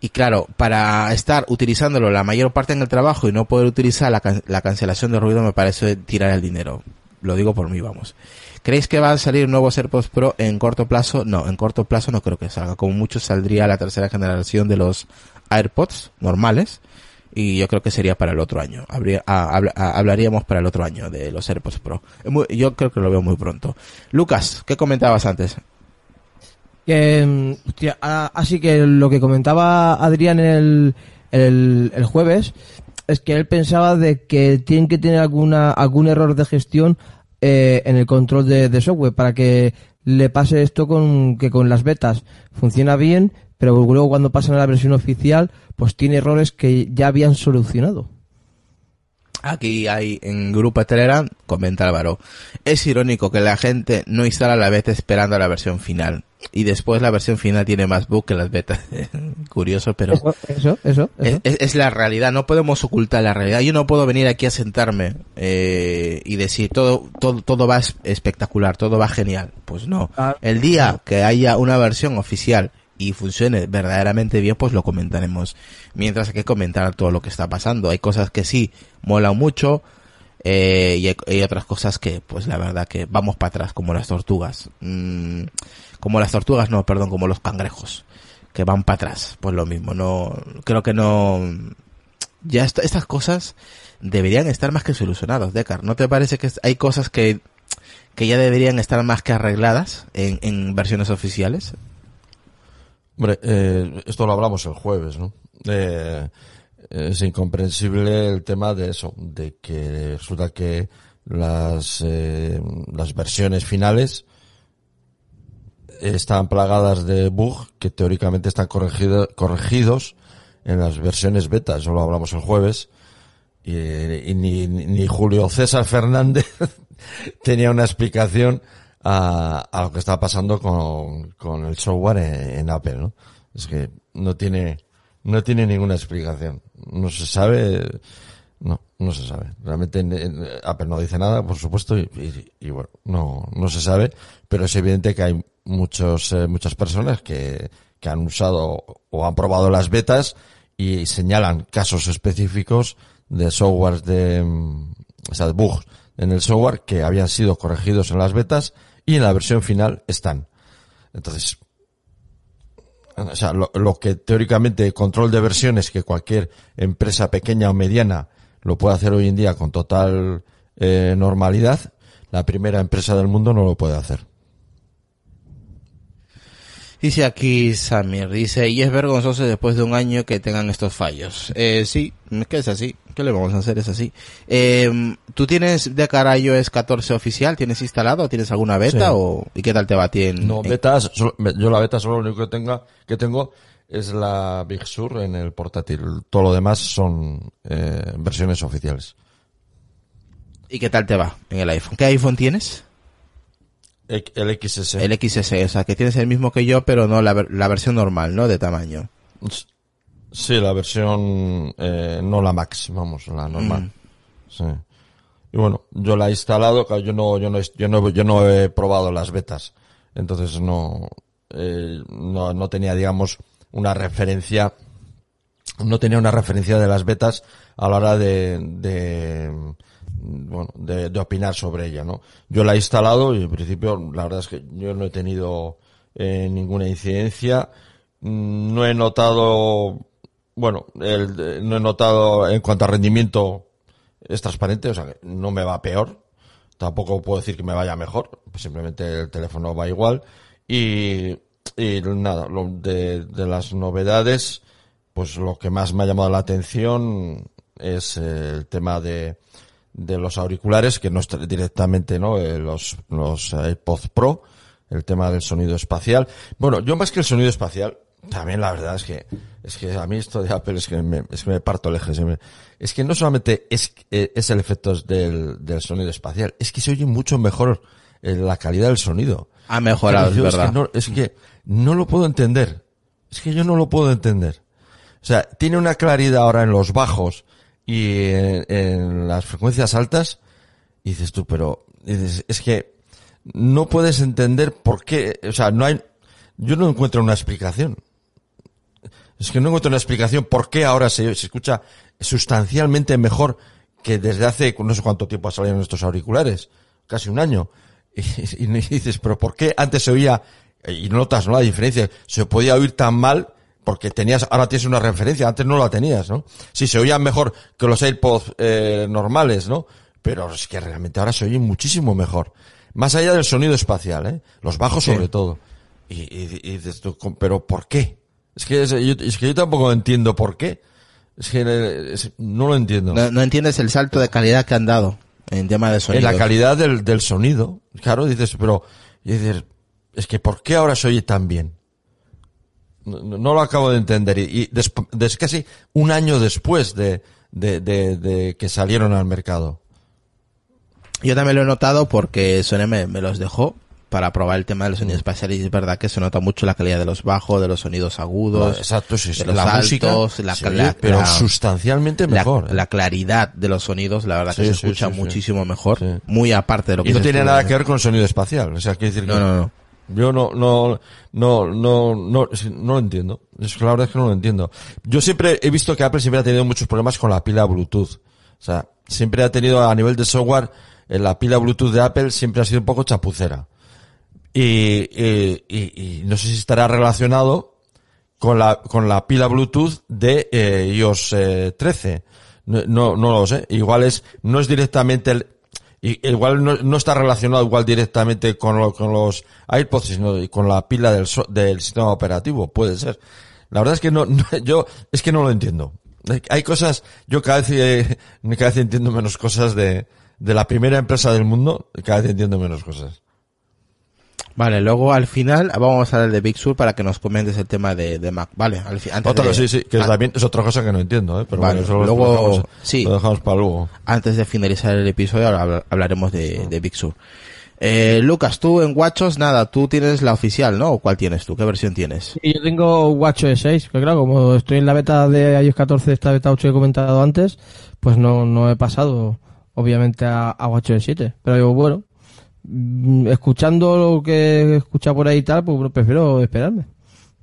[SPEAKER 2] Y claro, para estar utilizándolo la mayor parte en el trabajo y no poder utilizar la, can la cancelación de ruido me parece tirar el dinero. Lo digo por mí, vamos. ¿Creéis que van a salir nuevos AirPods Pro en corto plazo? No, en corto plazo no creo que salga. Como mucho saldría la tercera generación de los AirPods normales y yo creo que sería para el otro año. Habría, ah, ah, hablaríamos para el otro año de los AirPods Pro. Yo creo que lo veo muy pronto. Lucas, ¿qué comentabas antes?
[SPEAKER 3] Que, hostia, así que lo que comentaba Adrián el, el, el, jueves es que él pensaba de que tienen que tener alguna algún error de gestión eh, en el control de, de software para que le pase esto con que con las betas funciona bien, pero luego cuando pasan a la versión oficial, pues tiene errores que ya habían solucionado.
[SPEAKER 2] Aquí hay en grupo Telegram, comenta Álvaro, es irónico que la gente no instala la beta esperando a la versión final y después la versión final tiene más bug que las betas. curioso, pero
[SPEAKER 3] Eso, eso, eso.
[SPEAKER 2] es,
[SPEAKER 3] eso.
[SPEAKER 2] es- es la realidad. No podemos ocultar la realidad. Yo no puedo venir aquí a sentarme eh, y decir todo, todo, todo va es- espectacular, todo va genial. Pues no.
[SPEAKER 3] Ah,
[SPEAKER 2] El día que haya una versión oficial y funcione verdaderamente bien, pues lo comentaremos. Mientras hay que comentar todo lo que está pasando. Hay cosas que sí molan mucho, eh, y hay, otras cosas que, pues la verdad que vamos para atrás, como las tortugas. Mm, como las tortugas, no, perdón, como los cangrejos, que van para atrás. Pues lo mismo, no, creo que no, ya est- estas cosas deberían estar más que solucionadas, Decar. ¿No te parece que hay cosas que, que ya deberían estar más que arregladas en, en versiones oficiales?
[SPEAKER 4] Hombre, eh, esto lo hablamos el jueves, ¿no? Eh, es incomprensible el tema de eso, de que resulta que las, eh, las versiones finales están plagadas de bug que teóricamente están corregido- corregidos en las versiones beta, eso lo hablamos el jueves, y, y ni- ni Julio César Fernández tenía una explicación a, a lo que está pasando con, con el software en, Apple, ¿no? Es que no tiene, no tiene ninguna explicación. No se sabe, no, no se sabe. Realmente en- en- Apple no dice nada, por supuesto, y bueno, no, no se sabe, pero es evidente que hay muchos, eh, muchas personas que, que han usado o han probado las betas y señalan casos específicos de softwares de, mm, o sea, de bugs en el software que habían sido corregidos en las betas y en la versión final están. Entonces, o sea, lo, que teóricamente control de versiones que cualquier empresa pequeña o mediana lo puede hacer hoy en día con total eh, normalidad, la primera empresa del mundo no lo puede hacer.
[SPEAKER 2] Dice aquí Samir, dice, y es vergonzoso después de un año que tengan estos fallos. Eh, sí, es que es así. ¿Qué le vamos a hacer? Es así. Eh, ¿Tú tienes de cara iOS 14 oficial? ¿Tienes instalado? ¿Tienes alguna beta?
[SPEAKER 4] Sí.
[SPEAKER 2] o ¿Y qué tal te va a ti en,
[SPEAKER 4] No,
[SPEAKER 2] en-
[SPEAKER 4] betas, solo- yo la beta solo lo único que tenga, que tengo es la Big Sur en el portátil. Todo lo demás son eh, versiones oficiales.
[SPEAKER 2] ¿Y qué tal te va en el iPhone? ¿Qué iPhone tienes?
[SPEAKER 4] El XS.
[SPEAKER 2] El XS, o sea, que tienes el mismo que yo, pero no la, la versión normal, ¿no? De tamaño.
[SPEAKER 4] Sí, la versión, eh, no la Max, vamos, la normal.
[SPEAKER 2] Mm.
[SPEAKER 4] Sí. Y bueno, yo la he instalado, yo no, yo no, yo no, yo no he probado las betas. Entonces no, eh, no, no tenía, digamos, una referencia, no tenía una referencia de las betas a la hora de, de, bueno, de, de opinar sobre ella, ¿no? Yo la he instalado y en principio, la verdad es que yo no he tenido eh, ninguna incidencia. Mm, No he notado, bueno, el, no he notado en cuanto a rendimiento es transparente, o sea que no me va peor. Tampoco puedo decir que me vaya mejor, pues simplemente el teléfono va igual. Y, y nada, lo de, las novedades, pues lo que más me ha llamado la atención es el tema de, de los auriculares, que no es directamente, ¿no? Eh, los, los AirPods Pro, el tema del sonido espacial. Bueno, yo más que el sonido espacial, también la verdad es que, es que a mí esto de Apple es que me, es que me parto el eje. Es que no solamente es, eh, es el efecto del, del sonido espacial, es que se oye mucho mejor eh, la calidad del sonido.
[SPEAKER 2] Ha mejorado, es verdad.
[SPEAKER 4] que no, es que no lo puedo entender. Es que yo no lo puedo entender. O sea, tiene una claridad ahora en los bajos y en, las frecuencias altas. Y dices tú, pero dices, es que no puedes entender por qué. O sea, no hay. Yo no encuentro una explicación. Es que no encuentro una explicación por qué ahora se, se escucha sustancialmente mejor que desde hace no sé cuánto tiempo ha salido en estos auriculares. Casi un año. Y, y dices, pero ¿por qué antes se oía, y notas, ¿no? La diferencia, se podía oír tan mal porque tenías, ahora tienes una referencia, antes no la tenías, ¿no? Sí, se oían mejor que los AirPods eh, normales, ¿no? Pero es que realmente ahora se oye muchísimo mejor. Más allá del sonido espacial, ¿eh? Los bajos
[SPEAKER 2] Sí.
[SPEAKER 4] sobre todo. Y, y- y dices tú, pero ¿por qué? Es que, es, yo, es que yo tampoco entiendo por qué. Es que eh, es- no lo entiendo.
[SPEAKER 2] No, no entiendes el salto de calidad que han dado en tema de
[SPEAKER 4] en
[SPEAKER 2] sonido.
[SPEAKER 4] la calidad del, del sonido. Claro, dices, pero, dices, es que ¿por qué ahora se oye tan bien? No, lo acabo de entender. Y, des- casi un año después de, de, de, de que salieron al mercado.
[SPEAKER 2] Yo también lo he notado porque Sony me, me los dejó para probar el tema de los sonidos espaciales y es verdad que se nota mucho la calidad de los bajos, de los sonidos agudos,
[SPEAKER 4] Exacto, sí, sí.
[SPEAKER 2] de los
[SPEAKER 4] La
[SPEAKER 2] altos,
[SPEAKER 4] música,
[SPEAKER 2] la,
[SPEAKER 4] sí,
[SPEAKER 2] la-
[SPEAKER 4] pero
[SPEAKER 2] la-
[SPEAKER 4] sustancialmente
[SPEAKER 2] la-
[SPEAKER 4] mejor. ¿eh?
[SPEAKER 2] la claridad de los sonidos, la verdad que se escucha muchísimo mejor, muy aparte de lo que
[SPEAKER 4] y no tiene nada que ver con el sonido espacial. O sea, quiere decir
[SPEAKER 2] No,
[SPEAKER 4] que
[SPEAKER 2] no, no.
[SPEAKER 4] Yo no, no, no, no, no, no lo entiendo. Es que la verdad es que no lo entiendo. Yo siempre he visto que Apple siempre ha tenido muchos problemas con la pila Bluetooth. O sea, siempre ha tenido a nivel de software, en la pila Bluetooth de Apple siempre ha sido un poco chapucera. Y, y, y- y no sé si estará relacionado con la, con la pila Bluetooth de eh, iOS eh, 13. No, no, no lo sé. Igual es, no es directamente el, y- igual no, no está relacionado igual directamente con, lo- con los AirPods, sino con la pila del, del sistema operativo. Puede ser. La verdad es que no, no- yo, es que no lo entiendo. Hay cosas, yo cada vez, eh, cada vez entiendo menos cosas de, de la primera empresa del mundo, cada vez entiendo menos cosas.
[SPEAKER 2] Vale, luego al final vamos a hablar de Big Sur para que nos comentes el tema de, de Mac. Vale, al fi- antes
[SPEAKER 4] Otra,
[SPEAKER 2] de,
[SPEAKER 4] sí, sí, que
[SPEAKER 2] an-
[SPEAKER 4] también es otra cosa que no entiendo, ¿eh? Pero
[SPEAKER 2] Vale,
[SPEAKER 4] bueno, eso lo-
[SPEAKER 2] luego-
[SPEAKER 4] lo dejamos,
[SPEAKER 2] sí.
[SPEAKER 4] lo dejamos para luego.
[SPEAKER 2] antes de finalizar el episodio habla- hablaremos de, de Big Sur. Eh, Lucas, tú en Watchos, nada, tú tienes la oficial, ¿no? ¿O ¿Cuál tienes tú? ¿Qué versión tienes?
[SPEAKER 3] Y yo tengo WatchOS 6, que claro, como estoy en la beta de iOS 14, esta beta 8 que he comentado antes, pues no, no he pasado, obviamente, a, a WatchOS 7. Pero yo, bueno, escuchando lo que he escuchado por ahí y tal, pues prefiero esperarme.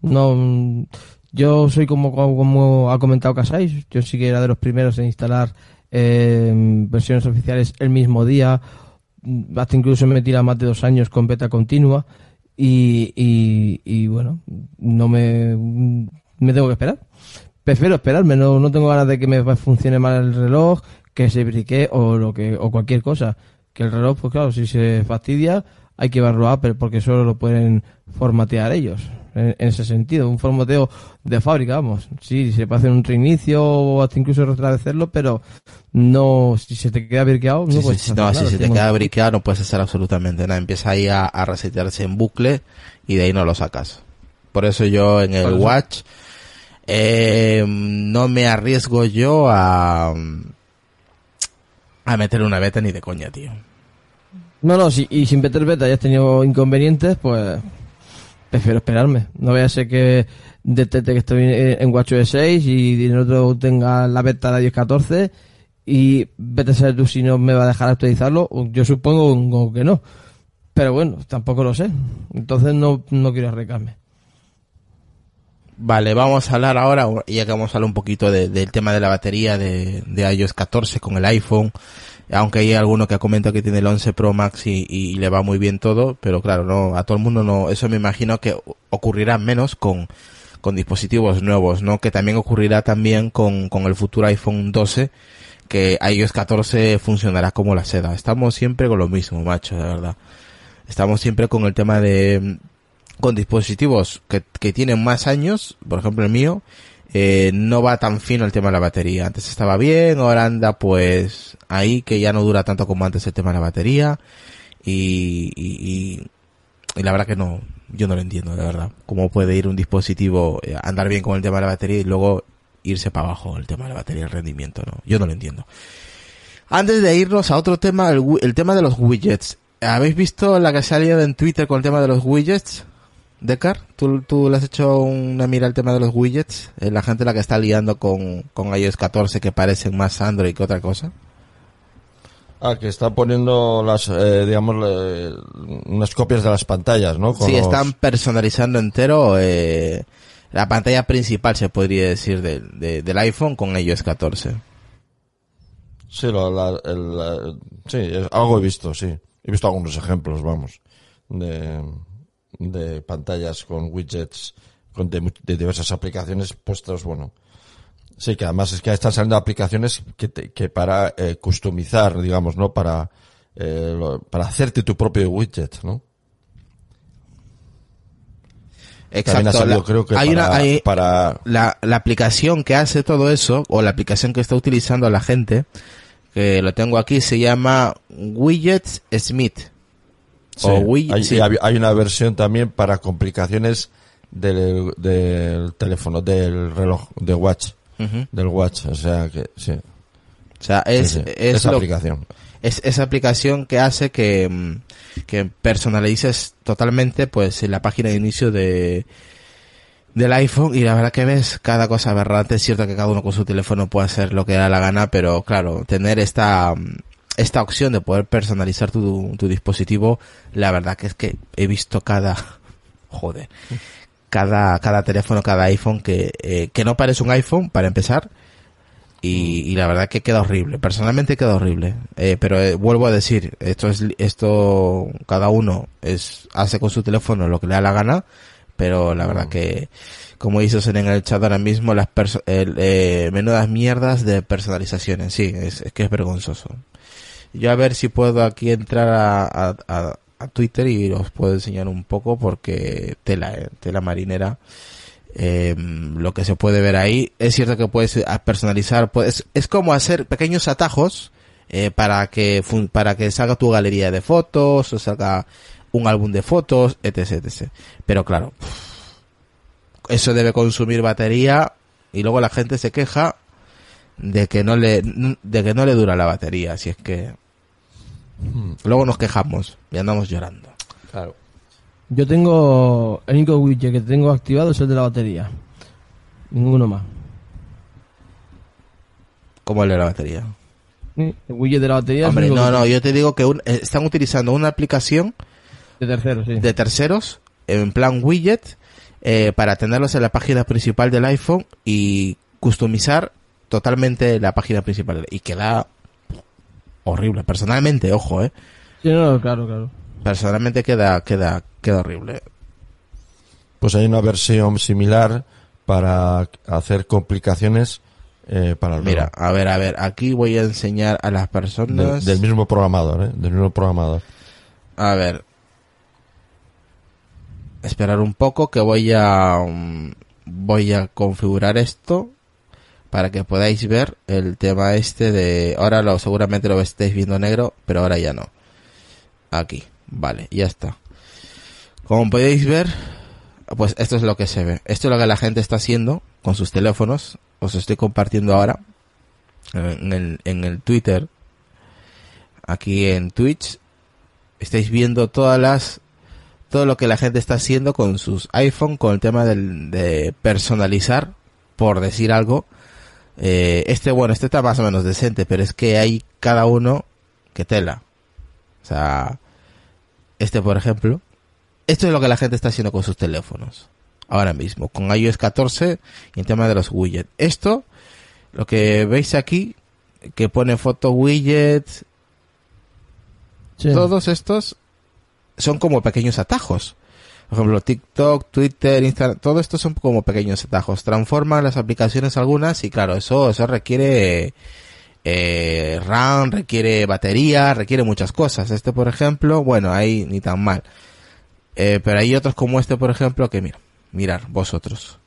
[SPEAKER 3] No, mm, yo soy como, como, como ha comentado Casais, yo sí que era de los primeros en instalar eh, versiones oficiales el mismo día, mm, hasta incluso me tira más de dos años con beta continua y, y, y bueno, no me, me tengo que esperar. Prefiero esperarme, no, no tengo ganas de que me funcione mal el reloj, que se brique o lo que, o cualquier cosa. Que el reloj, pues claro, si se fastidia, hay que llevarlo a Apple porque solo lo pueden formatear ellos. En, en ese sentido, un formateo de fábrica, vamos. Sí, se puede hacer un reinicio o hasta incluso restablecerlo, pero no, si se te queda briqueado, no
[SPEAKER 2] Sí,
[SPEAKER 3] puedes
[SPEAKER 2] sí,
[SPEAKER 3] hacer
[SPEAKER 2] no,
[SPEAKER 3] nada,
[SPEAKER 2] si se te queda briqueado no puedes hacer absolutamente nada. Empieza ahí a, a resetearse en bucle y de ahí no lo sacas. Por eso yo en el. Watch eh, no me arriesgo yo a a meter una beta ni de coña, tío.
[SPEAKER 3] No, no, si, y sin meter beta ya has tenido inconvenientes, pues prefiero esperarme. No voy a ser que detecte que estoy en, en WatchOS 6 y en otro tenga la beta de iOS 14 y vete a saber tú si no me va a dejar actualizarlo. Yo supongo que no. Pero bueno, tampoco lo sé. Entonces no, no quiero arriesgarme.
[SPEAKER 2] Vale, vamos a hablar ahora, ya que vamos a hablar un poquito de- del tema de la batería de, de iOS 14 con el iPhone, aunque hay alguno que ha comentado que tiene el 11 Pro Max y, y le va muy bien todo, pero claro, no, a todo el mundo no, eso me imagino que ocurrirá menos con, con dispositivos nuevos, ¿no? Que también ocurrirá también con, con el futuro iPhone 12, que iOS 14 funcionará como la seda. Estamos siempre con lo mismo, macho, de verdad. Estamos siempre con el tema de, con dispositivos que, que tienen más años, por ejemplo el mío, eh, no va tan fino el tema de la batería. Antes estaba bien, ahora anda pues ahí que ya no dura tanto como antes el tema de la batería y, y, y- la verdad que no, yo no lo entiendo, la verdad. ¿Cómo puede ir un dispositivo, eh, andar bien con el tema de la batería y luego irse para abajo el tema de la batería el rendimiento? No, yo no lo entiendo. Antes de irnos a otro tema, el, tema de los widgets. ¿Habéis visto la que ha en Twitter con el tema de los widgets? Decar, ¿tú, tú le has hecho una mira al tema de los widgets? Eh, la gente la que está liando con, con iOS 14 que parecen más Android que otra cosa.
[SPEAKER 4] Ah, que está poniendo las, eh, digamos, eh, unas copias de las pantallas, ¿no? Con
[SPEAKER 2] Sí,
[SPEAKER 4] los-
[SPEAKER 2] están personalizando entero eh, la pantalla principal, se podría decir, del- de- del iPhone con iOS 14.
[SPEAKER 4] Sí, la- el- la- sí, algo he visto, sí. He visto algunos ejemplos, vamos, de, de pantallas con widgets con de, diversas aplicaciones puestos, bueno. Sí, que además es que están saliendo aplicaciones que, te- que para eh, customizar, digamos, ¿no? Para, eh, lo- para hacerte tu propio widget, ¿no? Ha salido,
[SPEAKER 2] la-
[SPEAKER 4] creo que
[SPEAKER 2] hay
[SPEAKER 4] para,
[SPEAKER 2] una, hay-
[SPEAKER 4] para-
[SPEAKER 2] la, la aplicación que hace todo eso, o la aplicación que está utilizando la gente, que lo tengo aquí, se llama Widgets Smith.
[SPEAKER 4] Sí,
[SPEAKER 2] o Widget-
[SPEAKER 4] hay,
[SPEAKER 2] sí.
[SPEAKER 4] hay- una versión también para complicaciones del, del teléfono, del reloj, de watch, del watch, o sea que sí.
[SPEAKER 2] O sea, es,
[SPEAKER 4] sí, sí,
[SPEAKER 2] es,
[SPEAKER 4] esa
[SPEAKER 2] lo-
[SPEAKER 4] aplicación.
[SPEAKER 2] es esa aplicación que hace que, mm, que personalices totalmente pues la página de inicio de del iPhone y la verdad que ves cada cosa aberrante. Es cierto que cada uno con su teléfono puede hacer lo que da la gana, pero claro, tener esta, esta opción de poder personalizar tu, tu dispositivo, la verdad que es que he visto cada, joder, cada, cada teléfono, cada iPhone que, eh, que no parece un iPhone para empezar. Y, y, la verdad que queda horrible. Personalmente queda horrible. Eh, pero eh, vuelvo a decir, esto es, esto, cada uno es, hace con su teléfono lo que le da la gana pero la verdad que como dices en el chat ahora mismo las eh, menudas mierdas de personalizaciones sí es, que es vergonzoso yo a ver si puedo aquí entrar a, a, Twitter y os puedo enseñar un poco porque tela eh, tela marinera eh, lo que se puede ver ahí es cierto que puedes personalizar puedes es como hacer pequeños atajos eh, para que para que salga tu galería de fotos o salga un álbum de fotos, etc, etc. Pero claro, eso debe consumir batería y luego la gente se queja de que no le de que no le dura la batería, así es que hmm. luego nos quejamos y andamos llorando.
[SPEAKER 3] Claro. Yo tengo el único widget que tengo activado es el de la batería. Ninguno más.
[SPEAKER 2] ¿Cómo el de la batería?
[SPEAKER 3] El widget de la batería.
[SPEAKER 2] Hombre, no, no, yo te digo que eh, están utilizando una aplicación
[SPEAKER 3] de terceros, sí.
[SPEAKER 2] De terceros, en plan widget, eh, para tenerlos en la página principal del iPhone y customizar totalmente la página principal. Y queda horrible. Personalmente, ojo, eh.
[SPEAKER 3] Sí, no, claro, claro.
[SPEAKER 2] Personalmente queda, queda, queda horrible.
[SPEAKER 4] Pues hay una versión similar para hacer complicaciones eh, para el
[SPEAKER 2] Mira, a ver, a ver, aquí voy a enseñar a las personas.
[SPEAKER 4] del mismo programador, ¿eh? Del mismo programador.
[SPEAKER 2] A ver, esperar un poco que voy a um, voy a configurar esto para que podáis ver el tema este de ahora lo seguramente lo estáis viendo negro pero ahora ya no. Aquí vale ya está. Como podéis ver pues esto es lo que se ve. Esto es lo que la gente está haciendo con sus teléfonos. Os estoy compartiendo ahora en el, en el Twitter. Aquí en Twitch estáis viendo todas las todo lo que la gente está haciendo con sus iPhone, con el tema del, de personalizar, por decir algo. Eh, este, bueno, este está más o menos decente, pero es que hay cada uno que tela. O sea, este por ejemplo, esto es lo que la gente está haciendo con sus teléfonos. Ahora mismo, con iOS 14 y el tema de los widgets. Esto, lo que veis aquí, que pone foto widgets, todos estos son como pequeños atajos. Por ejemplo, TikTok, Twitter, Instagram, todo esto son como pequeños atajos. Transforman las aplicaciones algunas y claro, eso, eso requiere eh, RAM, requiere batería, requiere muchas cosas. Este, por ejemplo, bueno, ahí ni tan mal. Eh, pero hay otros como este, por ejemplo, que mira, mirar vosotros.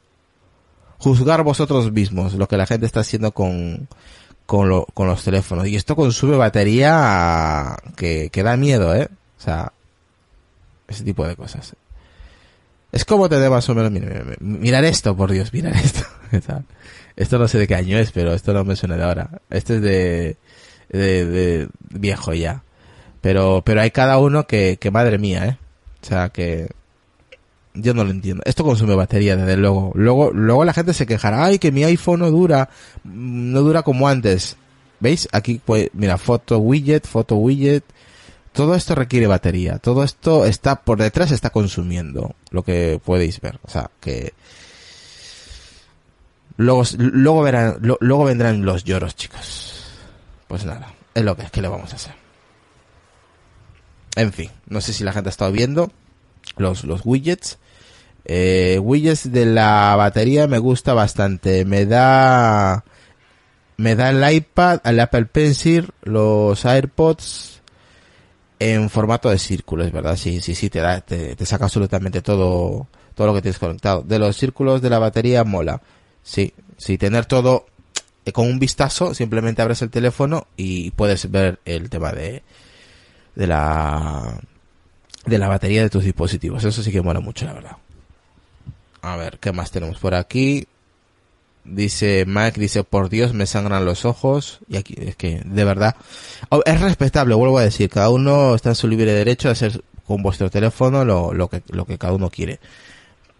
[SPEAKER 2] Juzgar vosotros mismos lo que la gente está haciendo con, con, lo, con los teléfonos. Y esto consume batería que, que da miedo, ¿eh? O sea, ese tipo de cosas. Es como te más o menos, mirar esto, por Dios, mirar esto. esto no sé de qué año es, pero esto no me suena de ahora. Este es de, de, viejo ya. Pero, pero hay cada uno que, que madre mía, eh. O sea que, yo no lo entiendo. Esto consume batería, desde luego. Luego, luego la gente se quejará, ay, que mi iPhone no dura, no dura como antes. ¿Veis? Aquí, pues, mira, foto widget, foto widget, todo esto requiere batería, todo esto está por detrás está consumiendo lo que podéis ver, o sea que luego luego verán luego vendrán los lloros, chicos. Pues nada, es lo que es que le vamos a hacer. En fin, no sé si la gente ha estado viendo los los widgets. Eh, widgets de la batería me gusta bastante, me da me da el iPad, el Apple Pencil, los AirPods, en formato de círculo, es verdad, sí, sí, sí, te da, te, saca absolutamente todo, todo lo que tienes conectado. De los círculos de la batería mola. Sí, sí, tener todo eh, con un vistazo, simplemente abres el teléfono y puedes ver el tema de, de la, de la batería de tus dispositivos. Eso sí que mola mucho, la verdad. A ver, ¿qué más tenemos por aquí? Dice Mac, dice, por Dios me sangran los ojos. Y aquí, es que, de verdad, oh, es respetable, vuelvo a decir, cada uno está en su libre derecho de hacer con vuestro teléfono lo, lo que, lo que cada uno quiere.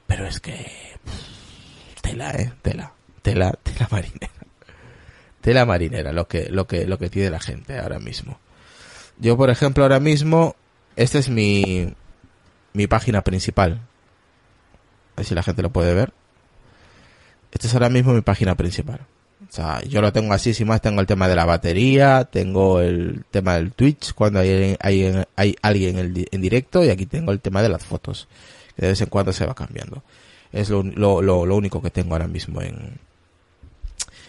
[SPEAKER 2] Pero es que, tela, eh, tela, tela, tela marinera. Tela marinera, lo que, lo que, lo que tiene la gente ahora mismo. Yo, por ejemplo, ahora mismo, esta es mi, mi página principal. A ver si la gente lo puede ver. Esta es ahora mismo mi página principal. O sea, yo lo tengo así, sin más, tengo el tema de la batería, tengo el tema del Twitch, cuando hay, hay, hay alguien en, en directo, y aquí tengo el tema de las fotos, que de vez en cuando se va cambiando. Es lo, lo, lo, único que tengo ahora mismo en,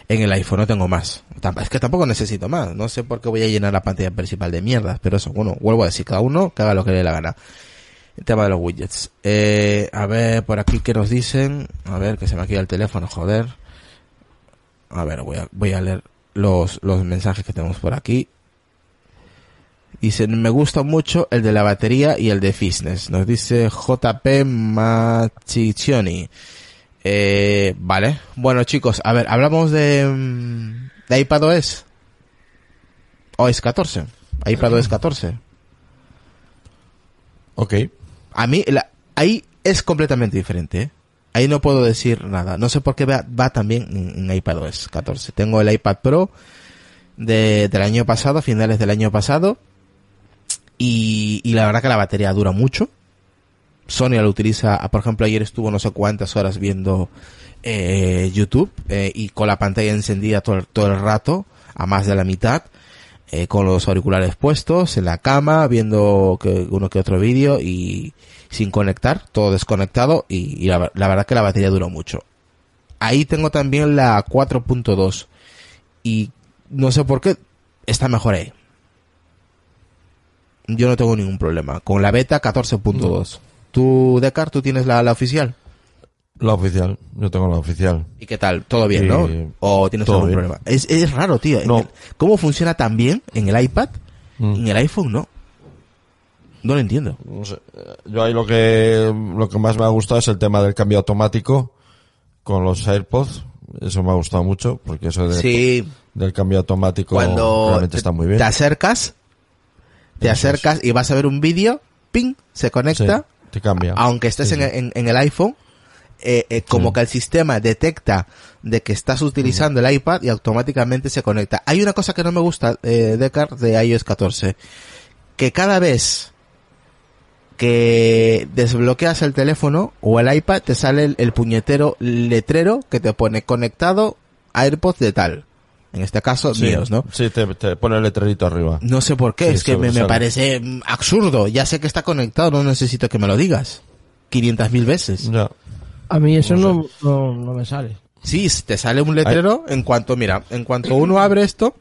[SPEAKER 2] en el iPhone, no tengo más. Es que tampoco necesito más, no sé por qué voy a llenar la pantalla principal de mierdas, pero eso, bueno, vuelvo a decir, cada uno que haga lo que le dé la gana. El tema de los widgets. Eh, a ver, por aquí que nos dicen. A ver, que se me ha quedado el teléfono, joder. A ver, voy a, voy a leer los, los mensajes que tenemos por aquí. Dicen, me gusta mucho el de la batería y el de fitness. Nos dice JP Machiccioni. Eh, vale. Bueno, chicos, a ver, hablamos de, de iPadOS. OS 14. iPadOS 14.
[SPEAKER 4] Ok.
[SPEAKER 2] A mí, la- ahí es completamente diferente. ¿eh? Ahí no puedo decir nada. No sé por qué va, va también en, en iPadOS 14. Tengo el iPad Pro de, del año pasado, finales del año pasado. Y, la verdad que la batería dura mucho. Sony lo utiliza, ah, por ejemplo, ayer estuvo no sé cuántas horas viendo eh, YouTube eh, y con la pantalla encendida todo, todo el rato, a más de la mitad, eh, con los auriculares puestos, en la cama, viendo que uno que otro vídeo y sin conectar, todo desconectado y, y la, la verdad que la batería duró mucho. Ahí tengo también la 4.2 y no sé por qué está mejor ahí. Yo no tengo ningún problema. Con la beta 14.2. ¿Tú, Decar, tú tienes la, la oficial?
[SPEAKER 4] La oficial. Yo tengo la oficial.
[SPEAKER 2] ¿Y qué tal? ¿Todo bien, no? ¿O tienes algún
[SPEAKER 4] bien.
[SPEAKER 2] problema? Es, es raro, tío.
[SPEAKER 4] No.
[SPEAKER 2] el- ¿Cómo funciona tan bien en el iPad
[SPEAKER 4] Mm.
[SPEAKER 2] en el iPhone no? No lo entiendo.
[SPEAKER 4] No sé, eh, Yo ahí lo que, lo que más me ha gustado es el tema del cambio automático con los AirPods. Eso me ha gustado mucho porque eso de-
[SPEAKER 2] Sí,
[SPEAKER 4] del cambio automático
[SPEAKER 2] cuando
[SPEAKER 4] realmente
[SPEAKER 2] te,
[SPEAKER 4] está muy bien.
[SPEAKER 2] te acercas, te acercas y vas a ver un vídeo, ping, se
[SPEAKER 4] Sí,
[SPEAKER 2] conecta,
[SPEAKER 4] te cambia.
[SPEAKER 2] aunque estés
[SPEAKER 4] Sí,
[SPEAKER 2] en, en- en el iPhone, eh, eh, como
[SPEAKER 4] Sí.
[SPEAKER 2] que el sistema detecta de que estás utilizando el iPad y automáticamente se conecta. Hay una cosa que no me gusta, eh, Decar, de iOS 14, que cada vez que desbloqueas el teléfono o el iPad te sale el, el puñetero letrero que te pone conectado a AirPods de tal. En este caso,
[SPEAKER 4] Sí,
[SPEAKER 2] míos, ¿no?
[SPEAKER 4] Sí, te, te pone el letrerito arriba.
[SPEAKER 2] No sé por qué,
[SPEAKER 4] Sí,
[SPEAKER 2] es que me, parece mm, absurdo. Ya sé que está conectado, no necesito que me lo digas. 500.000 veces.
[SPEAKER 4] Ya.
[SPEAKER 3] A mí eso
[SPEAKER 4] No
[SPEAKER 3] no, no, no me sale.
[SPEAKER 2] Sí, te sale un letrero en cuanto, mira, en cuanto uno abre esto,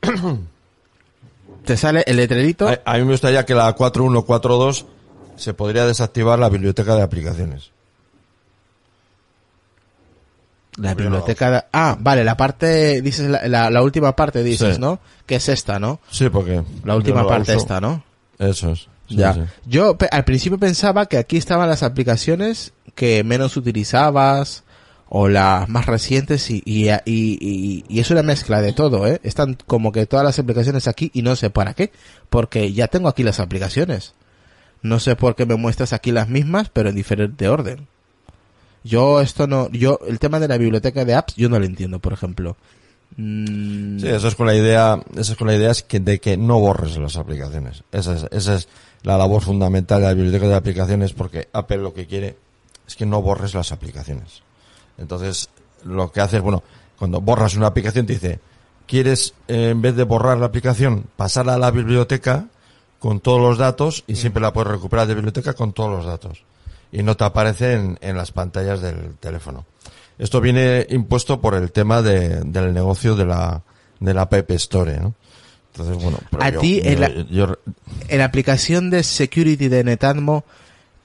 [SPEAKER 2] te sale el letrerito.
[SPEAKER 4] A, a mí me gustaría que la 4142 se podría desactivar la biblioteca de aplicaciones.
[SPEAKER 2] La biblioteca de- Ah, vale, la parte, dices, la, la, la última parte dices,
[SPEAKER 4] Sí.
[SPEAKER 2] ¿no? Que es esta, ¿no?
[SPEAKER 4] Sí, porque...
[SPEAKER 2] La última parte
[SPEAKER 4] uso.
[SPEAKER 2] esta, ¿no?
[SPEAKER 4] Eso es. Sí,
[SPEAKER 2] ya.
[SPEAKER 4] sí.
[SPEAKER 2] Yo al principio pensaba que aquí estaban las aplicaciones que menos utilizabas o las más recientes y, y, y, y- es una mezcla de todo, ¿eh? Están como que todas las aplicaciones aquí y no sé para qué, porque ya tengo aquí las aplicaciones. No sé por qué me muestras aquí las mismas, pero en diferente orden. Yo esto no, yo el tema de la biblioteca de apps yo no lo entiendo, por ejemplo. Mm,
[SPEAKER 4] Sí, eso es con la idea, eso es con la idea es que de que no borres las aplicaciones. Esa es, esa es la labor fundamental de la biblioteca de aplicaciones porque Apple lo que quiere es que no borres las aplicaciones. Entonces, lo que hace es, bueno, cuando borras una aplicación te dice, ¿quieres, eh, en vez de borrar la aplicación, pasarla a la biblioteca con todos los datos y siempre la puedes recuperar de biblioteca con todos los datos? Y no te aparece en, en las pantallas del teléfono. Esto viene impuesto por el tema de, del negocio de la, de la App Store, ¿no? Entonces, bueno, pero
[SPEAKER 2] A ti, en la-
[SPEAKER 4] yo-
[SPEAKER 2] en la aplicación de security de Netatmo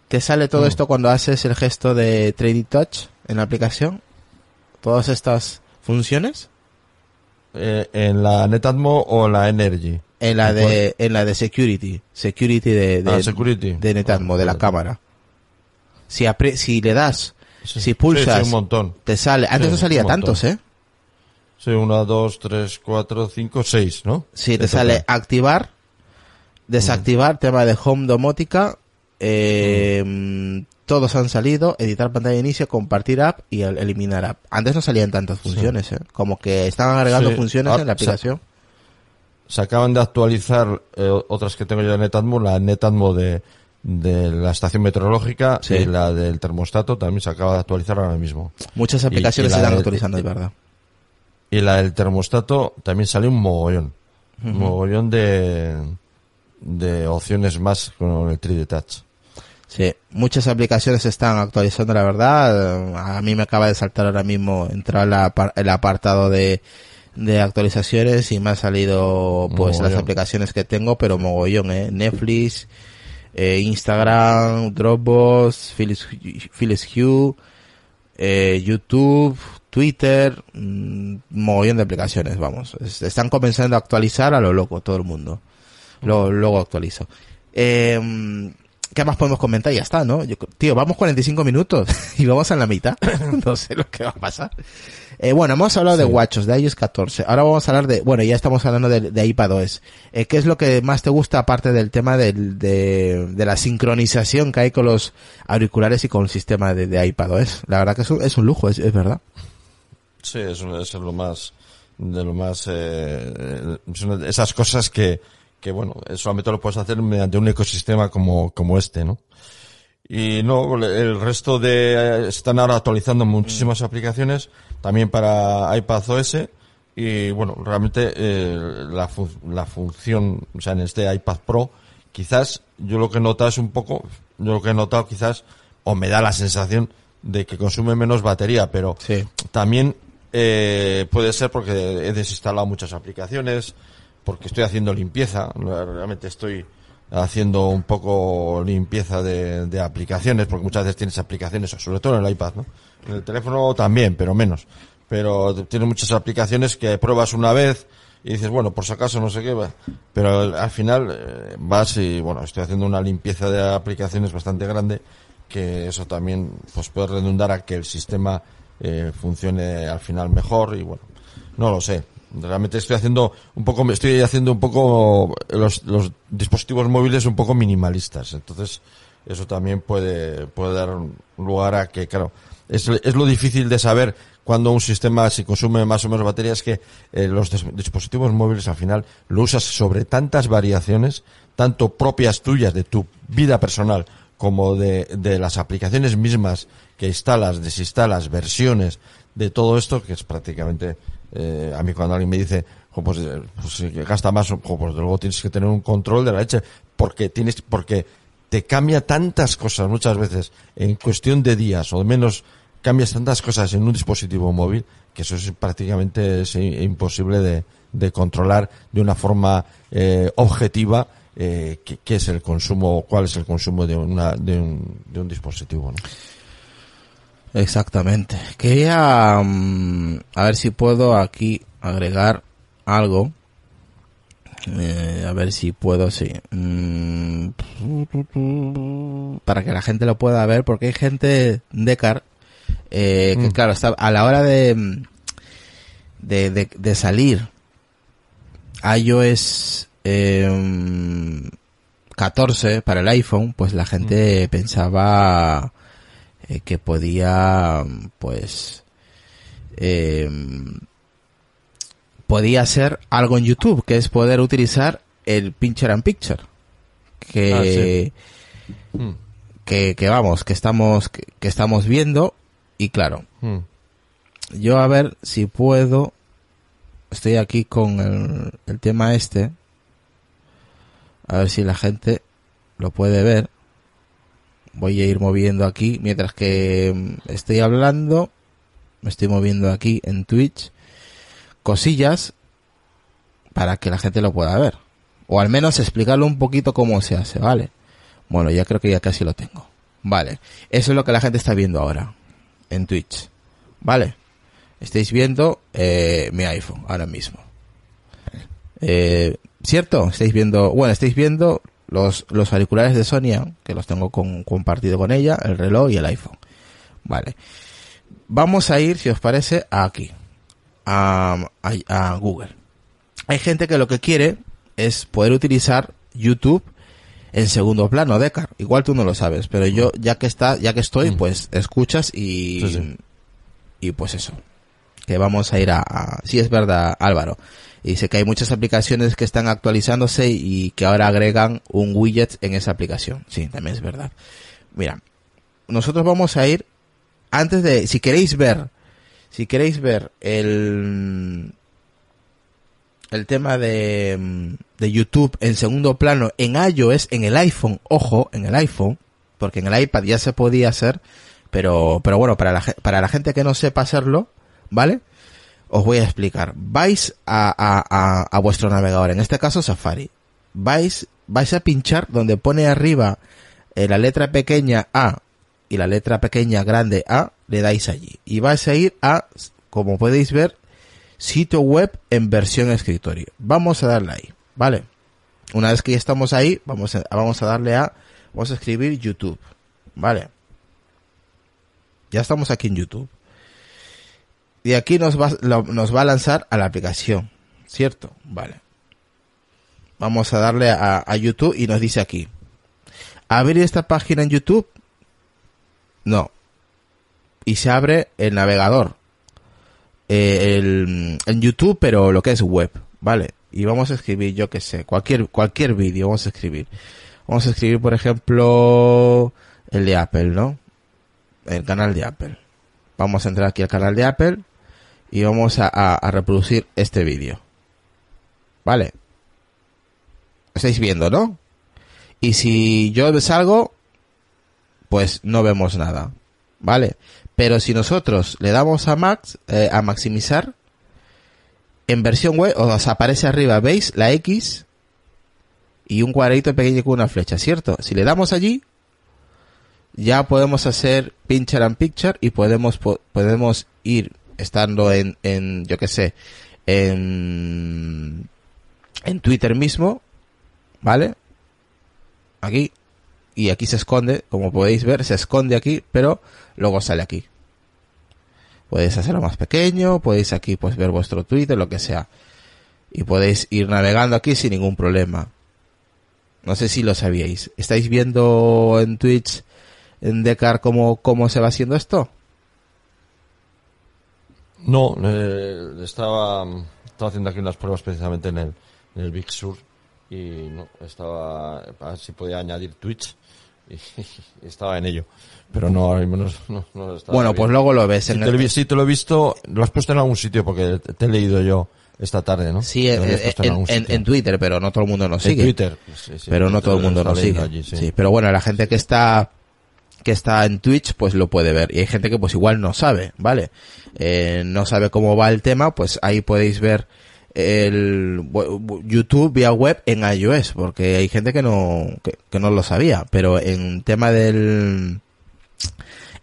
[SPEAKER 2] te sale todo
[SPEAKER 4] Mm.
[SPEAKER 2] esto cuando haces el gesto de Trading Touch en la aplicación. Todas estas funciones
[SPEAKER 4] eh, en la Netatmo o en la Energy.
[SPEAKER 2] en la
[SPEAKER 4] ¿En
[SPEAKER 2] de en la de security, security de de,
[SPEAKER 4] Ah, security.
[SPEAKER 2] de Netatmo de la cámara. Si apre- si le das
[SPEAKER 4] Sí.
[SPEAKER 2] Si pulsas,
[SPEAKER 4] Sí, sí, un montón.
[SPEAKER 2] te sale. Antes no salía tantos, ¿eh?
[SPEAKER 4] Sí, una, dos, tres, cuatro, cinco, seis, ¿no?
[SPEAKER 2] Sí, te sale activar, desactivar, tema de home domótica, eh, todos han salido, editar pantalla de inicio, compartir app y el- eliminar app. Antes no salían tantas funciones, ¿eh? Como que estaban agregando
[SPEAKER 4] Sí.
[SPEAKER 2] funciones
[SPEAKER 4] Ah,
[SPEAKER 2] en la aplicación.
[SPEAKER 4] Se acaban de actualizar eh, otras que tengo yo de Netatmo, la Netatmo de, de la estación meteorológica
[SPEAKER 2] Sí.
[SPEAKER 4] y la del termostato también se acaba de actualizar ahora mismo.
[SPEAKER 2] Muchas aplicaciones
[SPEAKER 4] y
[SPEAKER 2] se están
[SPEAKER 4] de-
[SPEAKER 2] actualizando, es verdad.
[SPEAKER 4] Y la del termostato también sale un mogollón. Un mogollón de, de opciones más con el 3D Touch.
[SPEAKER 2] Sí, muchas aplicaciones se están actualizando, la verdad. A mí me acaba de saltar ahora mismo entrar la el apartado de, de actualizaciones y me ha salido pues las aplicaciones que tengo, pero mogollón, eh. Netflix, eh, Instagram, Dropbox, Philips, Philips Hue, eh, YouTube, Twitter, mm, mogollón de aplicaciones, vamos. Es- Están comenzando a actualizar a lo loco todo el mundo. Luego, luego actualizo. Eh, ¿Qué más podemos comentar? Ya está, ¿no? Yo- tío, vamos 45 minutos y vamos a la mitad. no sé lo que va a pasar. Eh, bueno, hemos hablado de WatchOS, de iOS 14. Ahora vamos a hablar de, bueno, ya estamos hablando de, de iPadOS. Eh, ¿Qué es lo que más te gusta aparte del tema del, de, de la sincronización que hay con los auriculares y con el sistema de, de iPadOS? La verdad que es un, es un lujo, es, es verdad.
[SPEAKER 4] Sí, eso es lo más, de lo más, eh, son esas cosas que, que bueno, solamente lo puedes hacer mediante un ecosistema como, como este, ¿no? Y no, el resto de, están ahora actualizando muchísimas aplicaciones, también para iPadOS, y bueno, realmente, eh, la, fu- la función, o sea, en este iPad Pro, quizás yo lo que he notado es un poco, yo lo que he notado quizás, o me da la sensación de que consume menos batería, pero
[SPEAKER 2] Sí.
[SPEAKER 4] también eh, puede ser porque he desinstalado muchas aplicaciones, porque estoy haciendo limpieza, realmente estoy haciendo un poco limpieza de, aplicaciones, porque muchas veces tienes aplicaciones, sobre todo en el iPad, ¿no? En el teléfono también, pero menos. Pero tienes muchas aplicaciones que pruebas una vez y dices, bueno, por si acaso no sé qué, va. pero al- al final eh, vas y, bueno, estoy haciendo una limpieza de aplicaciones bastante grande, que eso también pues puede redundar a que el sistema eh, funcione al final mejor y bueno, no lo sé. Realmente estoy haciendo un poco, estoy haciendo un poco los, los dispositivos móviles un poco minimalistas. Entonces, eso también puede, puede dar lugar a que, claro, es, es lo difícil de saber cuando un sistema si consume más o menos batería es que eh, los dis- dispositivos móviles al final lo usas sobre tantas variaciones, tanto propias tuyas de tu vida personal como de, de las aplicaciones mismas que instalas, desinstalas, versiones de todo esto, que es prácticamente, eh, a mí cuando alguien me dice, "Jo, pues, eh, pues gasta más, jo, pues luego tienes que tener un control de la leche, porque tienes, porque te cambia tantas cosas muchas veces en cuestión de días o de menos cambias tantas cosas en un dispositivo móvil que eso es prácticamente es imposible de, de controlar de una forma eh, objetiva eh, qué, es el consumo cuál es el consumo de una de un, de un dispositivo ¿no?
[SPEAKER 2] Exactamente. Quería mm, a ver si puedo aquí agregar algo. Eh, a ver si puedo, sí. Mm, para que la gente lo pueda ver, porque hay gente de car eh, que claro, está a la hora de mm, de, de, de salir iOS eh, 14 para el iPhone, pues la gente pensaba eh, que podía, pues, eh, podía ser algo en YouTube, que es poder utilizar el Picture and Picture, que,
[SPEAKER 4] Mm,
[SPEAKER 2] que, que vamos, que estamos, que, que estamos viendo, y claro,
[SPEAKER 4] mm.
[SPEAKER 2] yo a ver si puedo, estoy aquí con el, el tema este, a ver si la gente lo puede ver. Voy a ir moviendo aquí, mientras que mm, estoy hablando, me estoy moviendo aquí en Twitch, cosillas para que la gente lo pueda ver. O al menos explicarlo un poquito cómo se hace, ¿vale? Bueno, ya creo que ya casi lo tengo. Vale. Eso es lo que la gente está viendo ahora. En Twitch. ¿Vale? Estáis viendo eh, mi iPhone ahora mismo. Eh, ¿Cierto? Estáis viendo, bueno, estáis viendo los, los auriculares de Sonia, que los tengo con, compartido con ella, el reloj y el iPhone. Vale. Vamos a ir, si os parece, aquí. A, a, a Google. Hay gente que lo que quiere es poder utilizar YouTube en segundo plano, Decar. Igual tú no lo sabes, pero yo, ya que está, ya que estoy,
[SPEAKER 4] Mm.
[SPEAKER 2] pues escuchas y,
[SPEAKER 4] Sí, sí.
[SPEAKER 2] y pues eso. Que vamos a ir a, a- sí es verdad, Álvaro. Y dice que hay muchas aplicaciones que están actualizándose y que ahora agregan un widget en esa aplicación. Sí, también es verdad. Mira, nosotros vamos a ir antes de, si queréis ver, si queréis ver el, el tema de, de YouTube en segundo plano en iOS, en el iPhone, ojo, en el iPhone, porque en el iPad ya se podía hacer, pero, pero bueno, para la, para la gente que no sepa hacerlo, ¿vale? Os voy a explicar. Vais a, a, a, vuestro navegador, en este caso Safari. Vais, vais a pinchar donde pone arriba eh, la letra pequeña A y la letra pequeña grande A, le dais allí. Y vais a ir a, como podéis ver, sitio web en versión escritorio. Vamos a darle ahí, ¿vale? Una vez que ya estamos ahí, vamos vamos a darle a, vamos a escribir YouTube, ¿vale? Ya estamos aquí en YouTube. Y aquí nos va, nos va a lanzar a la aplicación, ¿cierto? Vale. Vamos a darle a, a YouTube y nos dice aquí. ¿Abrir esta página en YouTube? No. Y se abre el navegador. Eh, el, en YouTube, pero lo que es web, ¿vale? Y vamos a escribir, yo que sé, cualquier, cualquier vídeo vamos a escribir. Vamos a escribir, por ejemplo, el de Apple, ¿no? El canal de Apple. Vamos a entrar aquí al canal de Apple y vamos a, reproducir este vídeo. ¿Vale? Estáis viendo, ¿no? Y si yo salgo, pues no vemos nada. ¿Vale? Pero si nosotros le damos a max, eh, a maximizar, en versión web os aparece arriba, ¿veis? La X y un cuadradito pequeño con una flecha, ¿cierto? Si le damos allí, ya podemos hacer pincher and picture y podemos, po- podemos ir estando en, en yo qué sé, en, en Twitter mismo, ¿vale? Aquí. Y aquí se esconde, como podéis ver, se esconde aquí, pero luego sale aquí. Podéis hacerlo más pequeño, podéis aquí pues ver vuestro Twitter, lo que sea. Y podéis ir navegando aquí sin ningún problema. No sé si lo sabíais. ¿Estáis viendo en Twitch, en Decar, cómo, cómo se va haciendo esto?
[SPEAKER 4] No, eh, estaba, estaba haciendo aquí unas pruebas precisamente en el, en el Big Sur y no, estaba, a ver si podía añadir Twitch y, estaba en ello. Pero no, ahora mismo no, no, no lo estaba
[SPEAKER 2] Bueno, pues luego lo ves
[SPEAKER 4] Sí
[SPEAKER 2] en
[SPEAKER 4] te, lo,
[SPEAKER 2] el...
[SPEAKER 4] sí, te lo he visto, lo has puesto en algún sitio porque te, te he leído yo esta tarde, ¿no?
[SPEAKER 2] Sí,
[SPEAKER 4] Te
[SPEAKER 2] en,
[SPEAKER 4] lo
[SPEAKER 2] en- en- en Twitter, pero no todo el mundo nos
[SPEAKER 4] En
[SPEAKER 2] sigue.
[SPEAKER 4] Twitter. Sí, sí,
[SPEAKER 2] pero no todo el mundo
[SPEAKER 4] lo
[SPEAKER 2] nos sigue.
[SPEAKER 4] allí, sí.
[SPEAKER 2] sí. pero bueno, la gente que está que está en Twitch pues lo puede ver y hay gente que pues igual no sabe, ¿vale? Eh, no sabe cómo va el tema, pues ahí podéis ver el YouTube vía web en iOS, porque hay gente que no que, que no lo sabía, pero en tema del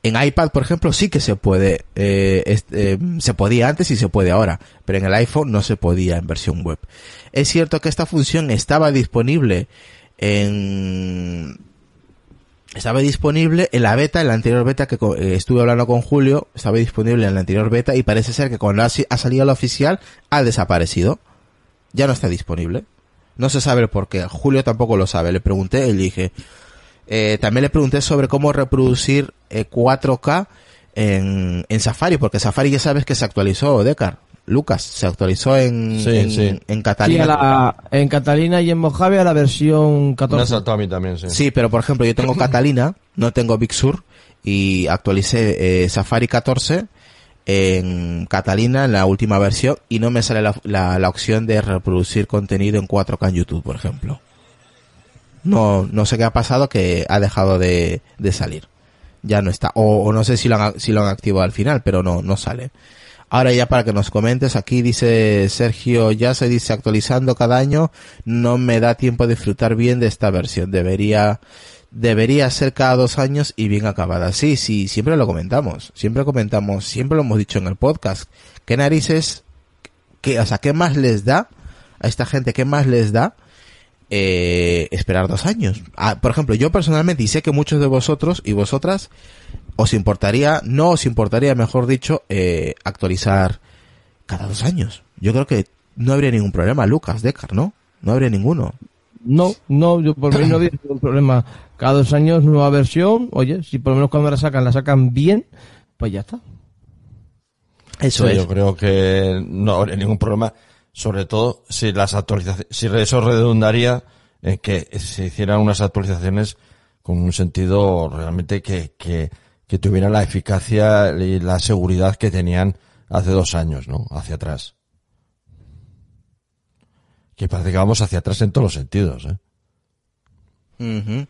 [SPEAKER 2] en iPad, por ejemplo, sí que se puede, eh, eh, se podía antes y se puede ahora, pero en el iPhone no se podía en versión web. Es cierto que esta función estaba disponible en, estaba disponible en la beta, en la anterior beta que eh, estuve hablando con Julio, estaba disponible en la anterior beta y parece ser que cuando ha, ha salido la oficial ha desaparecido. Ya no está disponible. No se sabe por qué. Julio tampoco lo sabe. Le pregunté y le dije, eh, también le pregunté sobre cómo reproducir eh, 4K en, en Safari, porque Safari ya sabes que se actualizó, Decar. Lucas, se actualizó en,
[SPEAKER 4] Sí,
[SPEAKER 2] en,
[SPEAKER 4] sí.
[SPEAKER 2] en
[SPEAKER 3] Sí,
[SPEAKER 2] Catalina.
[SPEAKER 3] la- en Catalina y en Mojave a la versión
[SPEAKER 4] Me ha
[SPEAKER 3] 14.
[SPEAKER 4] saltado a mí también, sí.
[SPEAKER 2] Sí, pero por ejemplo, yo tengo Catalina, no tengo Big Sur, y actualicé eh, Safari 14 en Catalina, en la última versión, y no me sale la, la, la opción de reproducir contenido en 4K en YouTube, por ejemplo. No, no sé qué ha pasado que ha dejado de, de salir. Ya no está. O, o no sé si lo, han, si lo han activado al final, pero no, no sale. Ahora ya para que nos comentes, aquí dice Sergio, ya se dice actualizando cada año, no me da tiempo de disfrutar bien de esta versión. Debería, debería ser cada dos años y bien acabada. Sí, sí, siempre lo comentamos. Siempre comentamos, siempre lo hemos dicho en el podcast. ¿Qué narices, qué, o sea, qué más les da a esta gente, qué más les da eh, esperar dos años? Ah, por ejemplo, yo personalmente, y sé que muchos de vosotros y vosotras os importaría, no os importaría, mejor dicho, eh, actualizar cada dos años. Yo creo que no habría ningún problema, Lucas, Decar, ¿no? No habría ninguno.
[SPEAKER 3] No, no, yo por mí no había ningún problema. Cada dos años nueva versión, oye, si por lo menos cuando la sacan, la sacan bien, pues ya está.
[SPEAKER 2] Eso
[SPEAKER 4] Sí,
[SPEAKER 2] es.
[SPEAKER 4] Yo creo que no habría ningún problema, sobre todo si las actualizaciones, si eso redundaría en que se hicieran unas actualizaciones con un sentido realmente que, que, que tuviera la eficacia y la seguridad que tenían hace dos años, ¿no? Hacia atrás. Que parece que vamos hacia atrás en todos los sentidos, ¿eh?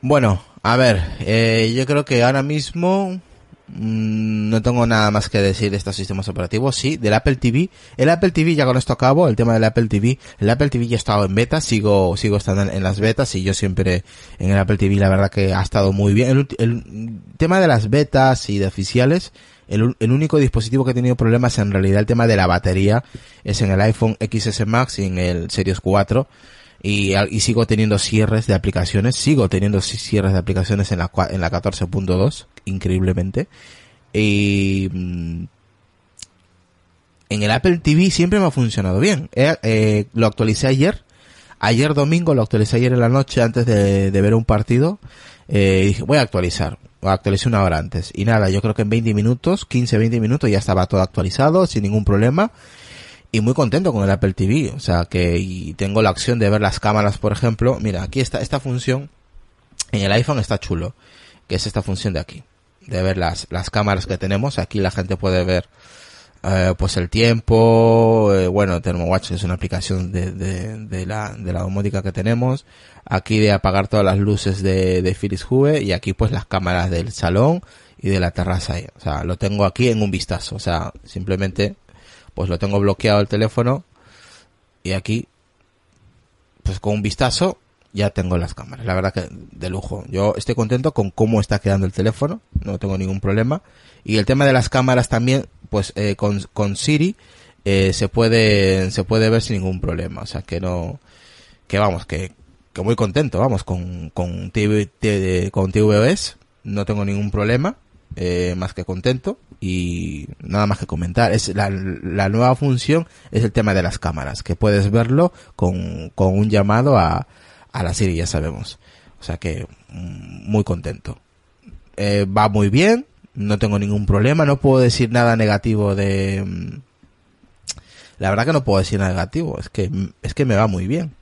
[SPEAKER 2] Bueno, a ver, eh, yo creo que ahora mismo no tengo nada más que decir de estos sistemas operativos. Sí, del Apple TV. El Apple TV, ya con esto acabo, el tema del Apple TV. El Apple TV ya ha estado en beta, sigo, sigo estando en, las betas y yo siempre en el Apple TV la verdad que ha estado muy bien. El, tema de las betas y de oficiales, el, el único dispositivo que he tenido problemas en realidad el tema de la batería es en el iPhone XS Max y en el Series 4 y, y sigo teniendo cierres de aplicaciones, sigo teniendo ci- cierres de aplicaciones en la, en la 14.2, increíblemente. Y mm, en el Apple TV siempre me ha funcionado bien. Eh, eh, lo actualicé ayer, ayer domingo, lo actualicé ayer en la noche antes de, ver un partido. Eh, dije, voy a actualizar. Actualicé una hora antes. Y nada, yo creo que en 20 minutos, 15, 20 minutos ya estaba todo actualizado, sin ningún problema y muy contento con el Apple TV. O sea, que tengo la opción de ver las cámaras, por ejemplo. Mira, aquí está esta función. En el iPhone está chulo. Que es esta función de aquí. De ver las, las cámaras que tenemos. Aquí la gente puede ver, eh, pues el tiempo. eh, bueno, ThermoWatch es una aplicación de, de, la, de la domótica que tenemos. Aquí de apagar todas las luces de, de Philips Hue. Y aquí pues las cámaras del salón y de la terraza. O sea, lo tengo aquí en un vistazo. O sea, simplemente pues lo tengo bloqueado el teléfono y aquí pues con un vistazo ya tengo las cámaras. La verdad que de lujo. Yo estoy contento con cómo está quedando el teléfono, no tengo ningún problema. Y el tema de las cámaras también, pues eh, con, con Siri eh, se puede se puede ver sin ningún problema. O sea que no que vamos que, que muy contento, vamos con con TV, TV con tvOS no tengo ningún problema, eh, más que contento y nada más que comentar. Es la, la nueva función es el tema de las cámaras, que puedes verlo con, con un llamado a, a la Siri, ya sabemos. O sea que mm, muy contento. Eh, va muy bien, no tengo ningún problema, no puedo decir nada negativo de... mm, La verdad que no puedo decir nada negativo, es que, es que me va muy bien.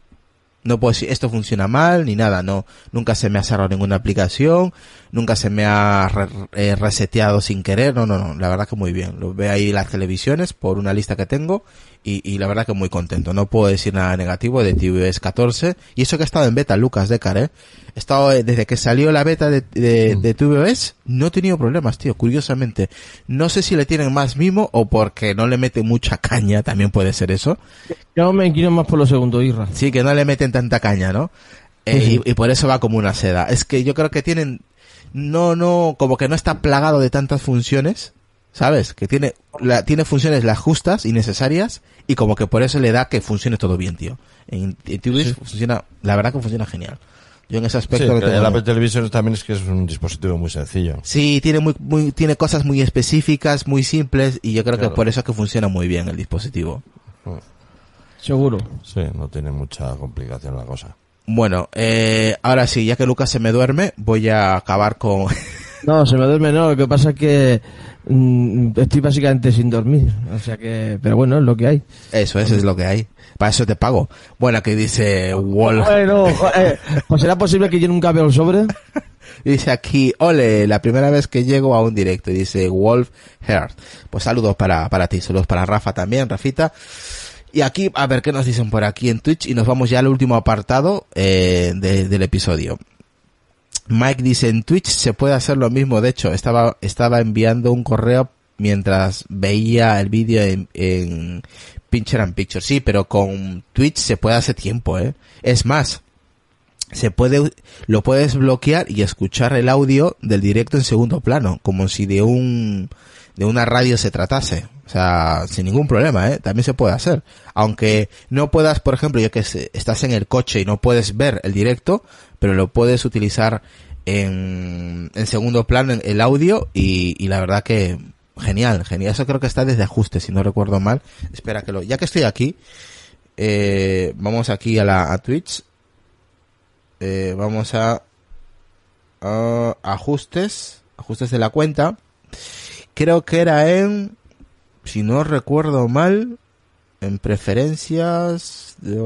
[SPEAKER 2] No puedo decir esto funciona mal ni nada, no, nunca se me ha cerrado ninguna aplicación, nunca se me ha re- eh, reseteado sin querer, no, no, no, la verdad que muy bien. Lo veo ahí las televisiones por una lista que tengo y, y la verdad que muy contento. No puedo decir nada negativo de tvOS 14 y eso que he estado en beta, Lucas Decar, eh. He estado eh, desde que salió la beta de, de, de tvOS, no he tenido problemas, tío, curiosamente. No sé si le tienen más mimo o porque no le meten mucha caña, también puede ser eso.
[SPEAKER 3] Yo me inclino más por lo segundo, Irra.
[SPEAKER 2] Sí, que no le meten tanta caña, ¿no? Eh, y, y por eso va como una seda. Es que yo creo que tienen, no, no, como que no está plagado de tantas funciones, ¿sabes? Que tiene, la, tiene funciones las justas y necesarias y como que por eso le da que funcione todo bien, tío. En, en
[SPEAKER 4] Sí.
[SPEAKER 2] funciona, la verdad que funciona genial. Yo en ese
[SPEAKER 4] Sí,
[SPEAKER 2] aspecto
[SPEAKER 4] que
[SPEAKER 2] tengo-
[SPEAKER 4] el Apple Television también es que es un dispositivo muy sencillo.
[SPEAKER 2] Sí, tiene muy, muy, tiene cosas muy específicas, muy simples y yo creo que por eso es que funciona muy bien el dispositivo.
[SPEAKER 3] Seguro.
[SPEAKER 4] Sí, no tiene mucha complicación la cosa.
[SPEAKER 2] Bueno, eh, ahora sí, ya que Lucas se me duerme, voy a acabar con,
[SPEAKER 3] No, se me duerme, no. Lo que pasa es que mm, estoy básicamente sin dormir. O sea que, pero bueno, es lo que hay.
[SPEAKER 2] Eso, eso es lo que hay. Para eso te pago. Bueno, aquí dice Wolf.
[SPEAKER 3] Bueno, eh, pues será posible que yo nunca veo el sobre.
[SPEAKER 2] Dice aquí, ole, la primera vez que llego a un directo. Dice Wolf Heart. Pues saludos para, para ti, saludos para Rafa también, Rafita. Y aquí, a ver qué nos dicen por aquí en Twitch. Y nos vamos ya al último apartado eh, de- del episodio. Mike dice, en Twitch se puede hacer lo mismo. De hecho, estaba, estaba enviando un correo mientras veía el vídeo en, en Picture and Picture. Sí, pero con Twitch se puede hace tiempo, ¿eh? Es más, se puede, lo puedes bloquear y escuchar el audio del directo en segundo plano, como si de un, de una radio se tratase. O sea, sin ningún problema, ¿eh? También se puede hacer. Aunque no puedas, por ejemplo, yo que estás en el coche y no puedes ver el directo, pero lo puedes utilizar en, en segundo plano el audio y, la verdad que genial, genial. Eso creo que está desde ajustes, si no recuerdo mal. Espera que lo, ya que estoy aquí, eh, vamos aquí a la Twitch. Eh, vamos a ajustes, ajustes de la cuenta. Creo que era en, si no recuerdo mal, en preferencias de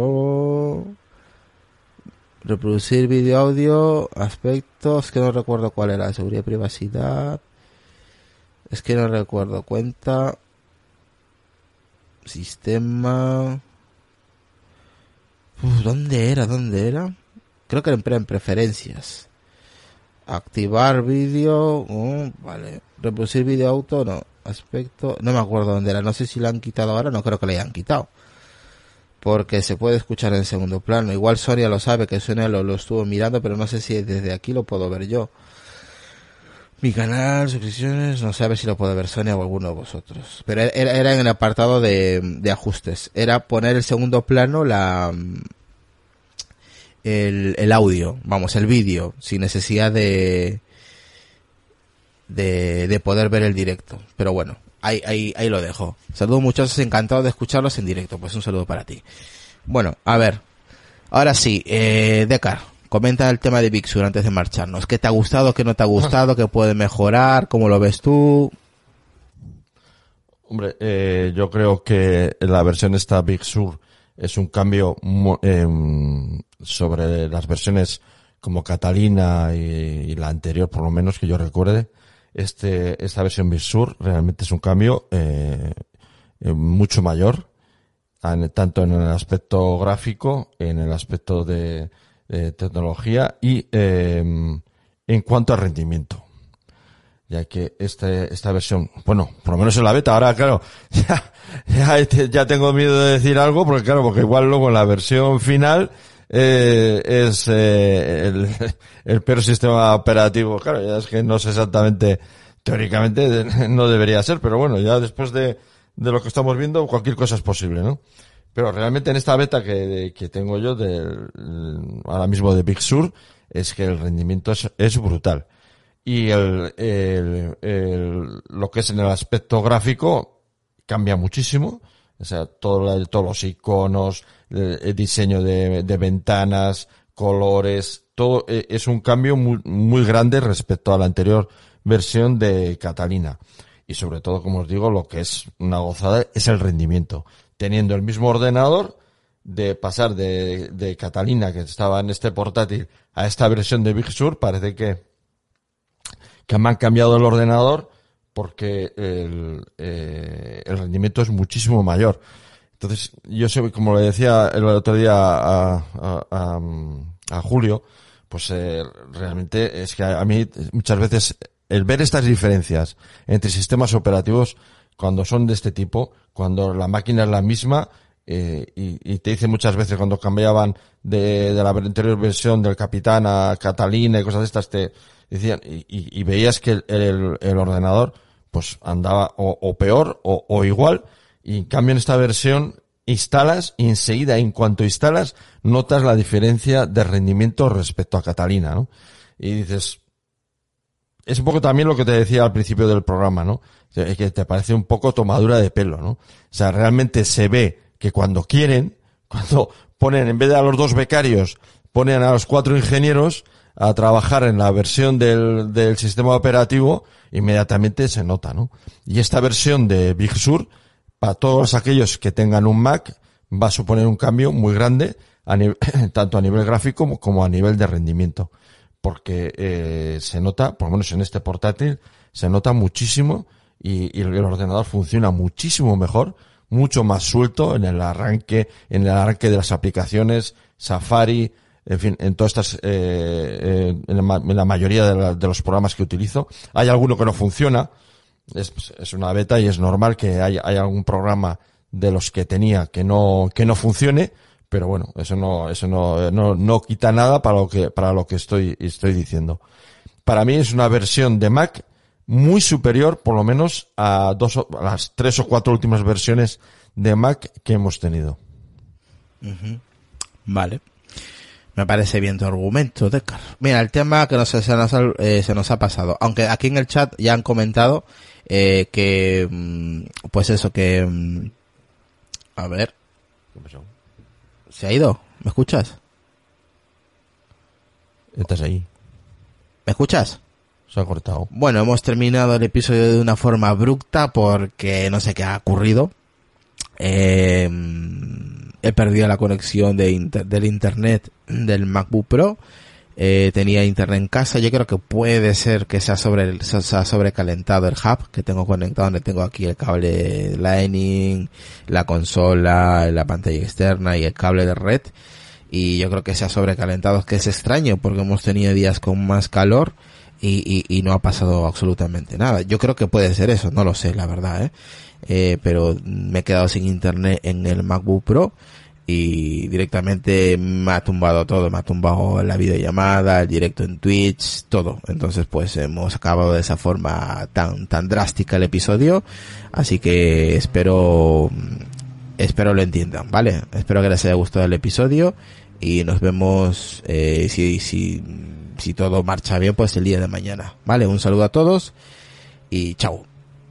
[SPEAKER 2] reproducir vídeo audio, aspectos que no recuerdo cuál era, seguridad privacidad. Es que no recuerdo, cuenta, sistema. ¿Dónde era? ¿Dónde era? Creo que era en preferencias. Activar vídeo, oh, vale. Reproducir vídeo auto, no. Aspecto, no me acuerdo dónde era. No sé si la han quitado ahora, no creo que la hayan quitado. Porque se puede escuchar en segundo plano. Igual Sonia lo sabe, que Sonia lo, lo estuvo mirando, pero no sé si desde aquí lo puedo ver yo. Mi canal, suscripciones, no sé a ver si lo puede ver Sonia o alguno de vosotros. Pero era, era en el apartado de, de ajustes. Era poner el segundo plano la el, el audio, vamos, el vídeo, sin necesidad de, de, de poder ver el directo. Pero bueno, ahí, ahí, ahí lo dejo. Saludos muchachos, encantado de escucharlos en directo. Pues un saludo para ti. Bueno, a ver. Ahora sí, eh, Decar, comenta el tema de Big Sur antes de marcharnos. ¿Qué te ha gustado, qué no te ha gustado, qué puede mejorar, cómo lo ves tú?
[SPEAKER 4] Hombre, eh, yo creo que la versión esta Big Sur es un cambio em, sobre las versiones como Catalina y la anterior, por lo menos que yo recuerde. Este, esta versión Big Sur realmente es un cambio eh, eh, mucho mayor, tanto en el aspecto gráfico, en el aspecto de, de tecnología y em, en cuanto a rendimiento. Ya que este, esta versión, bueno, por lo menos en la beta, ahora claro, ya, ya, ya tengo miedo de decir algo, porque claro, porque igual luego en la versión final eh, es eh, el, el peor sistema operativo, claro, ya es que no sé exactamente, teóricamente no debería ser, pero bueno, ya después de, de lo que estamos viendo, cualquier cosa es posible, ¿no? Pero realmente en esta beta que, que tengo yo del, ahora mismo de Big Sur, es que el rendimiento es, es brutal y el, el, el- lo que es en el aspecto gráfico cambia muchísimo. O sea, todo, todos los iconos, el, el diseño de, de ventanas, colores, todo eh, es un cambio muy, muy grande respecto a la anterior versión de Catalina. Y sobre todo, como os digo, lo que es una gozada es el rendimiento. Teniendo el mismo ordenador, de pasar de, de Catalina, que estaba en este portátil, a esta versión de Big Sur, parece que, que me han cambiado el ordenador porque el, eh, el rendimiento es muchísimo mayor. Entonces, yo sé, como le decía el otro día a, a, Julio, pues eh, realmente es que a, mí muchas veces el ver estas diferencias entre sistemas operativos cuando son de este tipo, cuando la máquina es la misma, eh, y, te dice muchas veces cuando cambiaban de, la anterior versión del Capitán a Catalina y cosas de estas, te decían, y, veías que el ordenador pues andaba o, peor o, igual, y en cambio en esta versión instalas y enseguida en cuanto instalas notas la diferencia de rendimiento respecto a Catalina, ¿no? Y dices, es un poco también lo que te decía al principio del programa, ¿no? Que te parece un poco tomadura de pelo, ¿no? O sea, realmente se ve que cuando quieren, cuando ponen, en vez de a los dos becarios, ponen a los cuatro ingenieros a trabajar en la versión del, del sistema operativo, inmediatamente se nota, ¿no? Y esta versión de Big Sur, para todos aquellos que tengan un Mac, va a suponer un cambio muy grande, tanto a nivel gráfico como, como a nivel de rendimiento porque eh, se nota, por lo menos en este portátil, se nota muchísimo y, y el ordenador funciona muchísimo mejor, mucho más suelto en el arranque, en el arranque de las aplicaciones, Safari, en fin, en todas estas, eh, eh, en, la, en la mayoría de, la- de los programas que utilizo. Hay alguno que no funciona, es, es una beta y es normal que haya, haya algún programa de los que tenía que no, que no funcione, pero bueno, eso no, eso no, no, no quita nada para lo que, para lo que estoy, estoy diciendo. Para mí es una versión de Mac muy superior, por lo menos, a dos, a las tres o cuatro últimas versiones de Mac que hemos tenido.
[SPEAKER 2] Vale. Me parece bien tu argumento, Decar. Mira, el tema que nos, se, nos, ha- eh, se nos ha pasado. Aunque aquí en el chat ya han comentado eh, que, mm, pues eso, que... mm, a ver,
[SPEAKER 4] ¿Qué pasó?
[SPEAKER 2] ¿se ha ido? ¿Me escuchas?
[SPEAKER 4] Estás ahí.
[SPEAKER 2] ¿Me escuchas?
[SPEAKER 4] Se ha cortado.
[SPEAKER 2] Bueno, hemos terminado el episodio de una forma abrupta porque no sé qué ha ocurrido. Eh, he perdido la conexión de del internet del MacBook Pro. Eh, tenía internet en casa. Yo creo que puede ser que sea sobre se ha sobrecalentado el hub que tengo conectado, donde tengo aquí el cable Lightning, la consola, la pantalla externa y el cable de red. Y yo creo que se ha sobrecalentado, que es extraño porque hemos tenido días con más calor y, y, y no ha pasado absolutamente nada. Yo creo que puede ser eso, no lo sé, la verdad, ¿eh? Eh, pero me he quedado sin internet en el MacBook Pro y directamente me ha tumbado todo, me ha tumbado la videollamada, el directo en Twitch, todo. Entonces pues hemos acabado de esa forma tan, tan drástica el episodio, así que espero, espero lo entiendan, ¿vale? Espero que les haya gustado el episodio y nos vemos eh, si, si, si todo marcha bien pues el día de mañana, ¿vale? Un saludo a todos y chao.